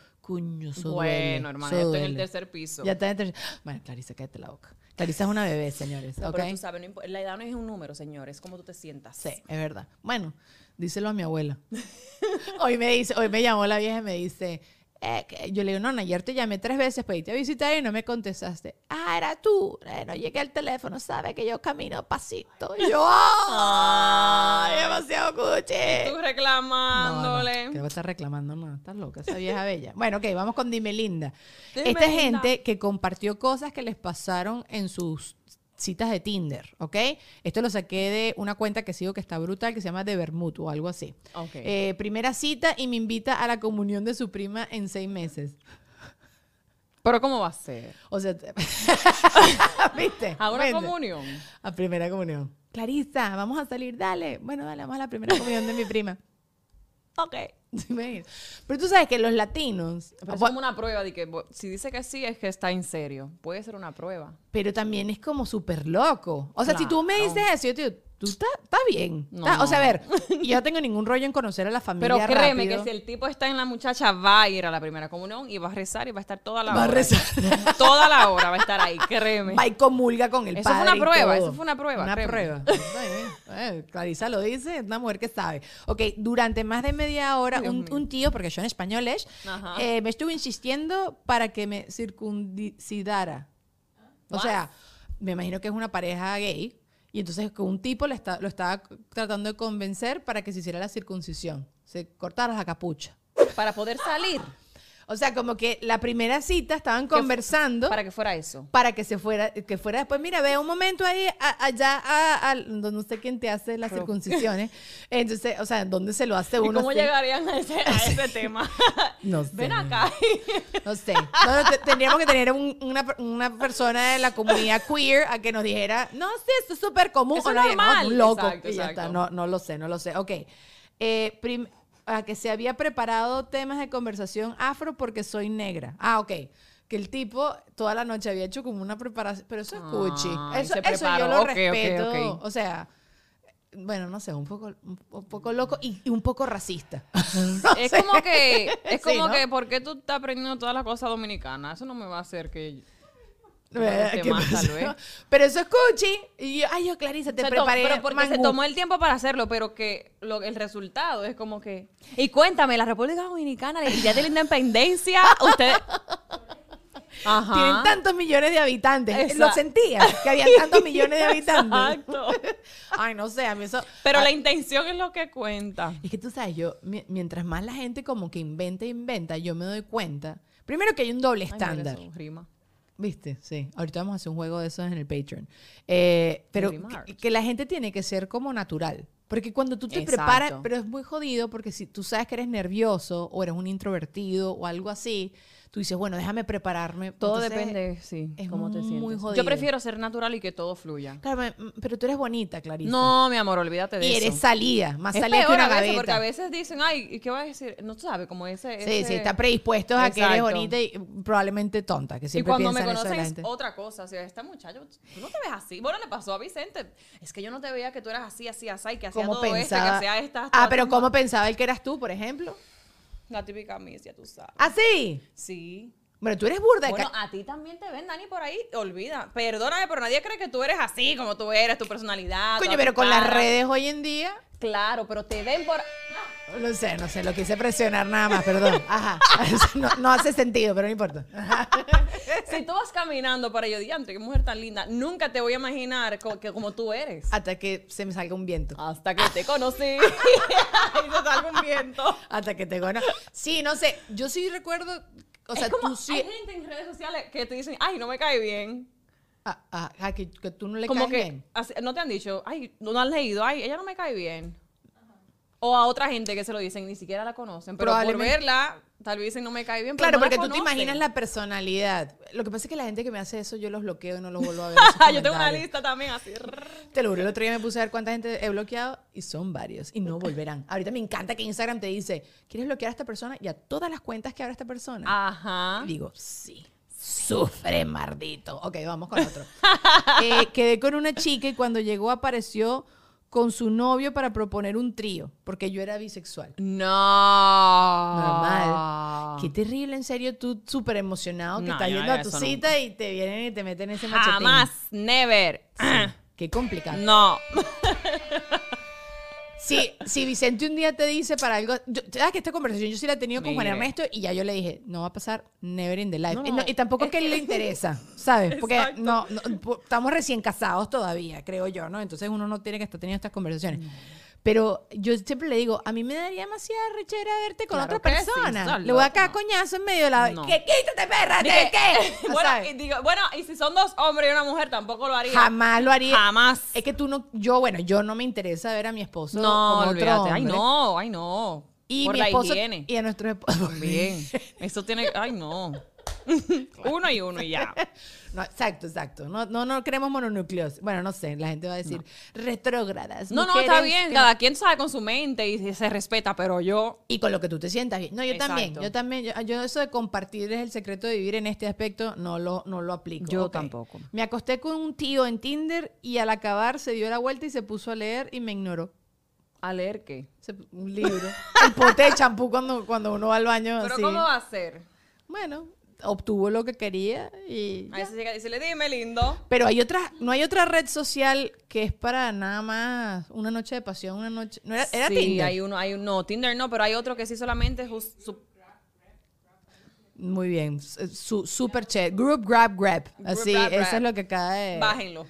Eso duele. Bueno, hermano, eso ya estoy en el duele. tercer piso. Ya está en el tercer... Bueno, Clarisa, cállate la boca. Clarisa es una bebé, señores, No, ¿ok? Pero tú sabes, no impo- la edad no es un número, señores, cómo tú te sientas. Sí, es verdad. Bueno, díselo a mi abuela. (laughs) hoy me dice, hoy me llamó la vieja y me dice, eh, yo le digo, no, ayer te llamé tres veces para irte a visitar y no me contestaste. Ah, era tú. Eh, no llegué al teléfono, sabe que yo camino pasito. Y yo, ¡ay! demasiado cuchi. Tú reclamándole. No, no, va a estar reclamando, no, estás loca, esa vieja bella. Bueno, ok, vamos con Dime Linda. Dime Esta Linda. gente que compartió cosas que les pasaron en sus citas de Tinder, ¿ok? Esto lo saqué de una cuenta que sigo que está brutal, que se llama De Bermud o algo así. Eh, primera cita y me invita a la comunión de su prima en seis meses. Pero ¿cómo va a ser? O sea, te- (laughs) ¿viste? A una ¿Viste? comunión. A primera comunión. Clarisa, vamos a salir, dale. Bueno, dale, vamos a la primera comunión de mi prima. Ok. (laughs) Pero tú sabes que los latinos, Pero es como una prueba de que si dice que sí es que está en serio. Puede ser una prueba. pero también es como súper loco. O sea, si tú me Claro. dices eso, yo te digo, tú estás está bien. No. O sea, a ver, yo no tengo ningún rollo en conocer a la familia Pero créeme rápido. que si el tipo está en la muchacha, va a ir a la primera comunión y va a rezar y va a estar toda la Va a hora. rezar. (laughs) Toda la hora va a estar ahí, créeme. Va y comulga con el Eso fue padre una y prueba, todo. eso fue una prueba, Una créeme. prueba. Eh, Clarisa lo dice, es una mujer que sabe. Ok, durante más de media hora, un, un tío, porque yo en español es, eh, me estuvo insistiendo para que me circuncidara. O sea, me imagino que es una pareja gay. Y entonces un tipo le está, lo estaba tratando de convencer para que se hiciera la circuncisión. Se cortara la capucha. Para poder salir. O sea, como que la primera cita estaban conversando Para que fuera eso. para que se fuera, que fuera después, mira, ve un momento ahí, a- allá, a, a- donde no sé quién te hace las Pero- circuncisiones. (laughs) Entonces, o sea, ¿dónde se lo hace ¿Y uno? cómo así? llegarían a ese, a (laughs) ese tema? (laughs) No sé. Ven acá. No sé. No, no, te- tendríamos que tener un- una, una persona de la comunidad queer a que nos dijera, no, sí, esto es súper común. Eso o no, digan, "No, normal". un loco. Exacto, ya está. No, no lo sé, no lo sé. Ok. Eh, a que se había preparado temas de conversación afro porque soy negra. Ah, ok. Que el tipo toda la noche había hecho como una preparación. Pero eso es cuchi. Ay, Eso, eso yo lo respeto. O sea, bueno, no sé, un poco, un, poco loco y, y un poco racista. (laughs) Es como que, es Sí, como ¿no? que, ¿por qué tú estás aprendiendo todas las cosas dominicanas? Eso no me va a hacer que... vez. Pero eso es cuchi. Y yo, ay, yo, Clarisa, te Se preparé. pero porque se tomó el tiempo para hacerlo, pero que lo, el resultado es como que... Y cuéntame, la República Dominicana, el día de la independencia, ustedes... (laughs) Ajá. Tienen tantos millones de habitantes. Exacto. Lo sentías, que habían tantos (laughs) millones de habitantes. Exacto. (laughs) Ay, no sé, a mí eso. Pero la intención es lo que cuenta. Es que tú sabes, yo, mi- mientras más la gente como que inventa e inventa, yo me doy cuenta. Primero que hay un doble Ay, mira, estándar. eso rima. ¿Viste? Sí. Ahorita vamos a hacer un juego de esos en el Patreon. Eh, pero que, que la gente tiene que ser como natural. Porque cuando tú te Exacto. preparas, pero es muy jodido porque si tú sabes que eres nervioso o eres un introvertido o algo así, tú dices, bueno, déjame prepararme. Todo Entonces, depende, sí, es cómo te muy sientes. jodido. Yo prefiero ser natural y que todo fluya. Claro, me- pero tú eres bonita, Clarisa. No, mi amor, olvídate de Y eso. eres salida, más es salida que una a veces, porque a veces dicen, ay, ¿y qué vas a decir? No sabes, como ese... Sí, ese- sí, está predispuesto a que eres bonita y probablemente tonta, que Y siempre cuando me la es otra cosa. O sea, este muchacho, tú no te ves así. Bueno, le pasó a Vicente. Es que yo no te veía que tú eras así, así, así, y que ¿Cómo todo esto, que pensaba? Ah, pero ¿cómo pensaba él que eras tú, por ejemplo? La típica misia, tú sabes. ¿Ah, sí? Sí. Bueno, tú eres burda. Bueno, a ti también te ven, Dani, por ahí. Olvida. Perdóname, pero nadie cree que tú eres así, como tú eres, tu personalidad. Coño, pero con las redes hoy en día... Claro, pero te ven por... No sé, no sé, lo quise presionar nada más, perdón. Ajá. (laughs) No, no hace sentido, pero no importa. Ajá. (laughs) Si tú vas caminando para yo, diante, qué mujer tan linda, nunca te voy a imaginar co- que como tú eres. Hasta que se me salga un viento. Hasta que te conocí. (laughs) y se salga un viento. Hasta que te conozca. Sí, no sé. Yo sí recuerdo. O sea, es como, tú sí. hay gente en redes sociales que te dicen, ay, no me cae bien. Ah, ah, ah, que, que tú no le como caes que bien. así- no te han dicho, ay, no has leído, ay, ella no me cae bien. O a otra gente que se lo dicen, ni siquiera la conocen. Pero por verla, tal vez dicen, no me cae bien. pero Claro, no porque tú te imaginas la personalidad. Lo que pasa es que la gente que me hace eso, yo los bloqueo y no los vuelvo a ver. (laughs) yo tengo una lista también así. Te lo juro, el otro día me puse a ver cuánta gente he bloqueado y son varios y no volverán. Ahorita me encanta que Instagram te dice, ¿quieres bloquear a esta persona y a todas las cuentas que abre esta persona? Ajá. Y digo, sí. Sufre, mardito. Ok, vamos con otro. (laughs) Eh, quedé con una chica y cuando llegó apareció con su novio para proponer un trío, porque yo era bisexual. No. Normal. Qué terrible, en serio, tú súper emocionado que No, estás yendo a tu cita y te vienen y te meten ese machetín. Jamás, never. Qué complicado. No. (laughs) Sí, si Vicente un día te dice para algo, yo, ¿sabes que esta conversación yo sí la he tenido con Juan. Ernesto y ya yo le dije, no va a pasar never in the life. No, y, tampoco es que él le (laughs) interesa, ¿sabes? Porque no, no, estamos recién casados todavía, creo yo, ¿no? Entonces uno no tiene que estar teniendo estas conversaciones. Pero yo siempre le digo, a mí me daría demasiada rechera verte con Claro otra sí, persona. estás le voy a caer coñazo en medio de la... No. ¿Qué? Quítate, perra, ¿de Dije, qué? (laughs) bueno, y digo, bueno, y si son dos hombres y una mujer, tampoco lo haría. Jamás lo haría. Jamás. Es que tú no, yo, bueno, yo no me interesa ver a mi esposo no, como otro olvídate. Ay, no, ay, no. Y Por mi la esposo higiene. y a nuestros esposos. Bien. (laughs) Eso tiene. Ay, no. uno y uno y ya. (laughs) No, exacto, exacto. No, no, no queremos mononúcleos. Bueno, no sé, la gente va a decir retrógradas. No, no, está bien. que- Cada quien sabe con su mente y se respeta, pero yo. Y con lo que tú te sientas bien. No, yo también, yo también. Yo, yo eso de compartir es el secreto de vivir en este aspecto, no lo, no lo aplico. Yo tampoco. Me acosté con un tío en Tinder y al acabar se dio la vuelta y se puso a leer y me ignoró. ¿A leer qué? Un libro. el pote de champú cuando, cuando uno va al baño. Pero así. ¿cómo va a ser? Bueno, obtuvo lo que quería y. A veces llega y dice, dime, lindo. Pero hay otra, no hay otra red social que es para nada más una noche de pasión, una noche. No era, era sí, Tinder. hay uno, hay uno, Tinder no, pero hay otro que sí solamente es jus- su- Muy bien, su, super chat. Group grab grab. Así, grab, eso grab. es lo que cae. Bájenlo.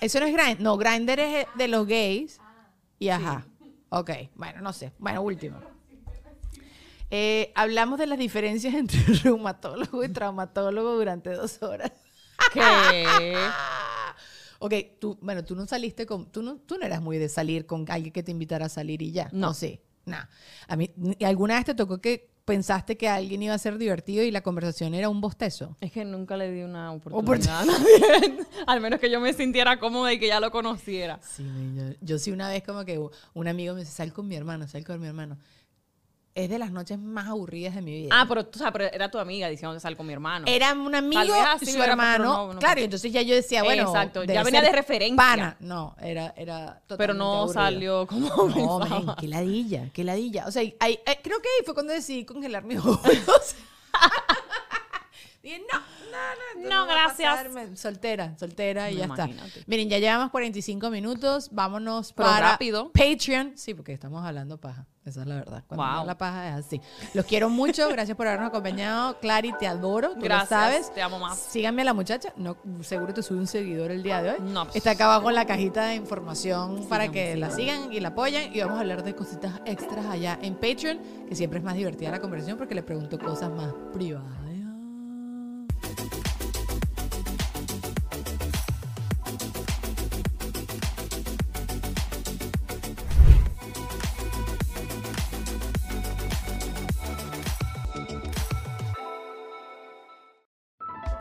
Eso no es Grindr. No, Grindr es de los gays. Y ajá. Ok, bueno, no sé. Bueno, último. Eh, hablamos de las diferencias (laughs) entre reumatólogo y traumatólogo durante dos horas. ¿Qué? (laughs) Ok, tú, bueno, tú no saliste con, tú no, tú no eras muy de salir con alguien que te invitara a salir y ya. No. ¿O sí? Nah. A mí, ¿y ¿alguna vez te tocó que pensaste que alguien iba a ser divertido y la conversación era un bostezo? Es que nunca le di una Oportun- oportunidad a (laughs) nadie. Al menos que yo me sintiera cómoda y que ya lo conociera. Sí, yo, yo sí una vez como que un amigo me dice, sal con mi hermano, sal con mi hermano. Es de las noches más aburridas de mi vida. Ah, pero, tú sabes, pero era tu amiga diciendo sal con mi hermano. Era un amigo así su hermano. no, no claro, y entonces ya yo decía, bueno. Exacto, ya venía de referencia. Pana. No, era, era pero totalmente no aburrido. salió como No, pensaba. qué ladilla, qué ladilla. O sea, ahí- eh, creo que ahí fue cuando decidí congelar mis (laughs) ojos. No, no, no. gracias. pasarme. Soltera, soltera y No, ya está. Miren, ya llevamos 45 minutos. Vámonos Pero para rápido. Patreon. Sí, porque estamos hablando paja. Esa es la verdad. Cuando Wow. habla paja es así. Los quiero mucho. Gracias por habernos acompañado. Clary, te adoro. Tú Gracias, lo sabes. te amo más. Síganme a la muchacha. No, seguro te sube un seguidor el día de hoy. No. Está acá abajo en la cajita de información para que la sigan y la apoyen. Y vamos a hablar de cositas extras allá en Patreon, que siempre es más divertida la conversación porque le pregunto cosas más privadas.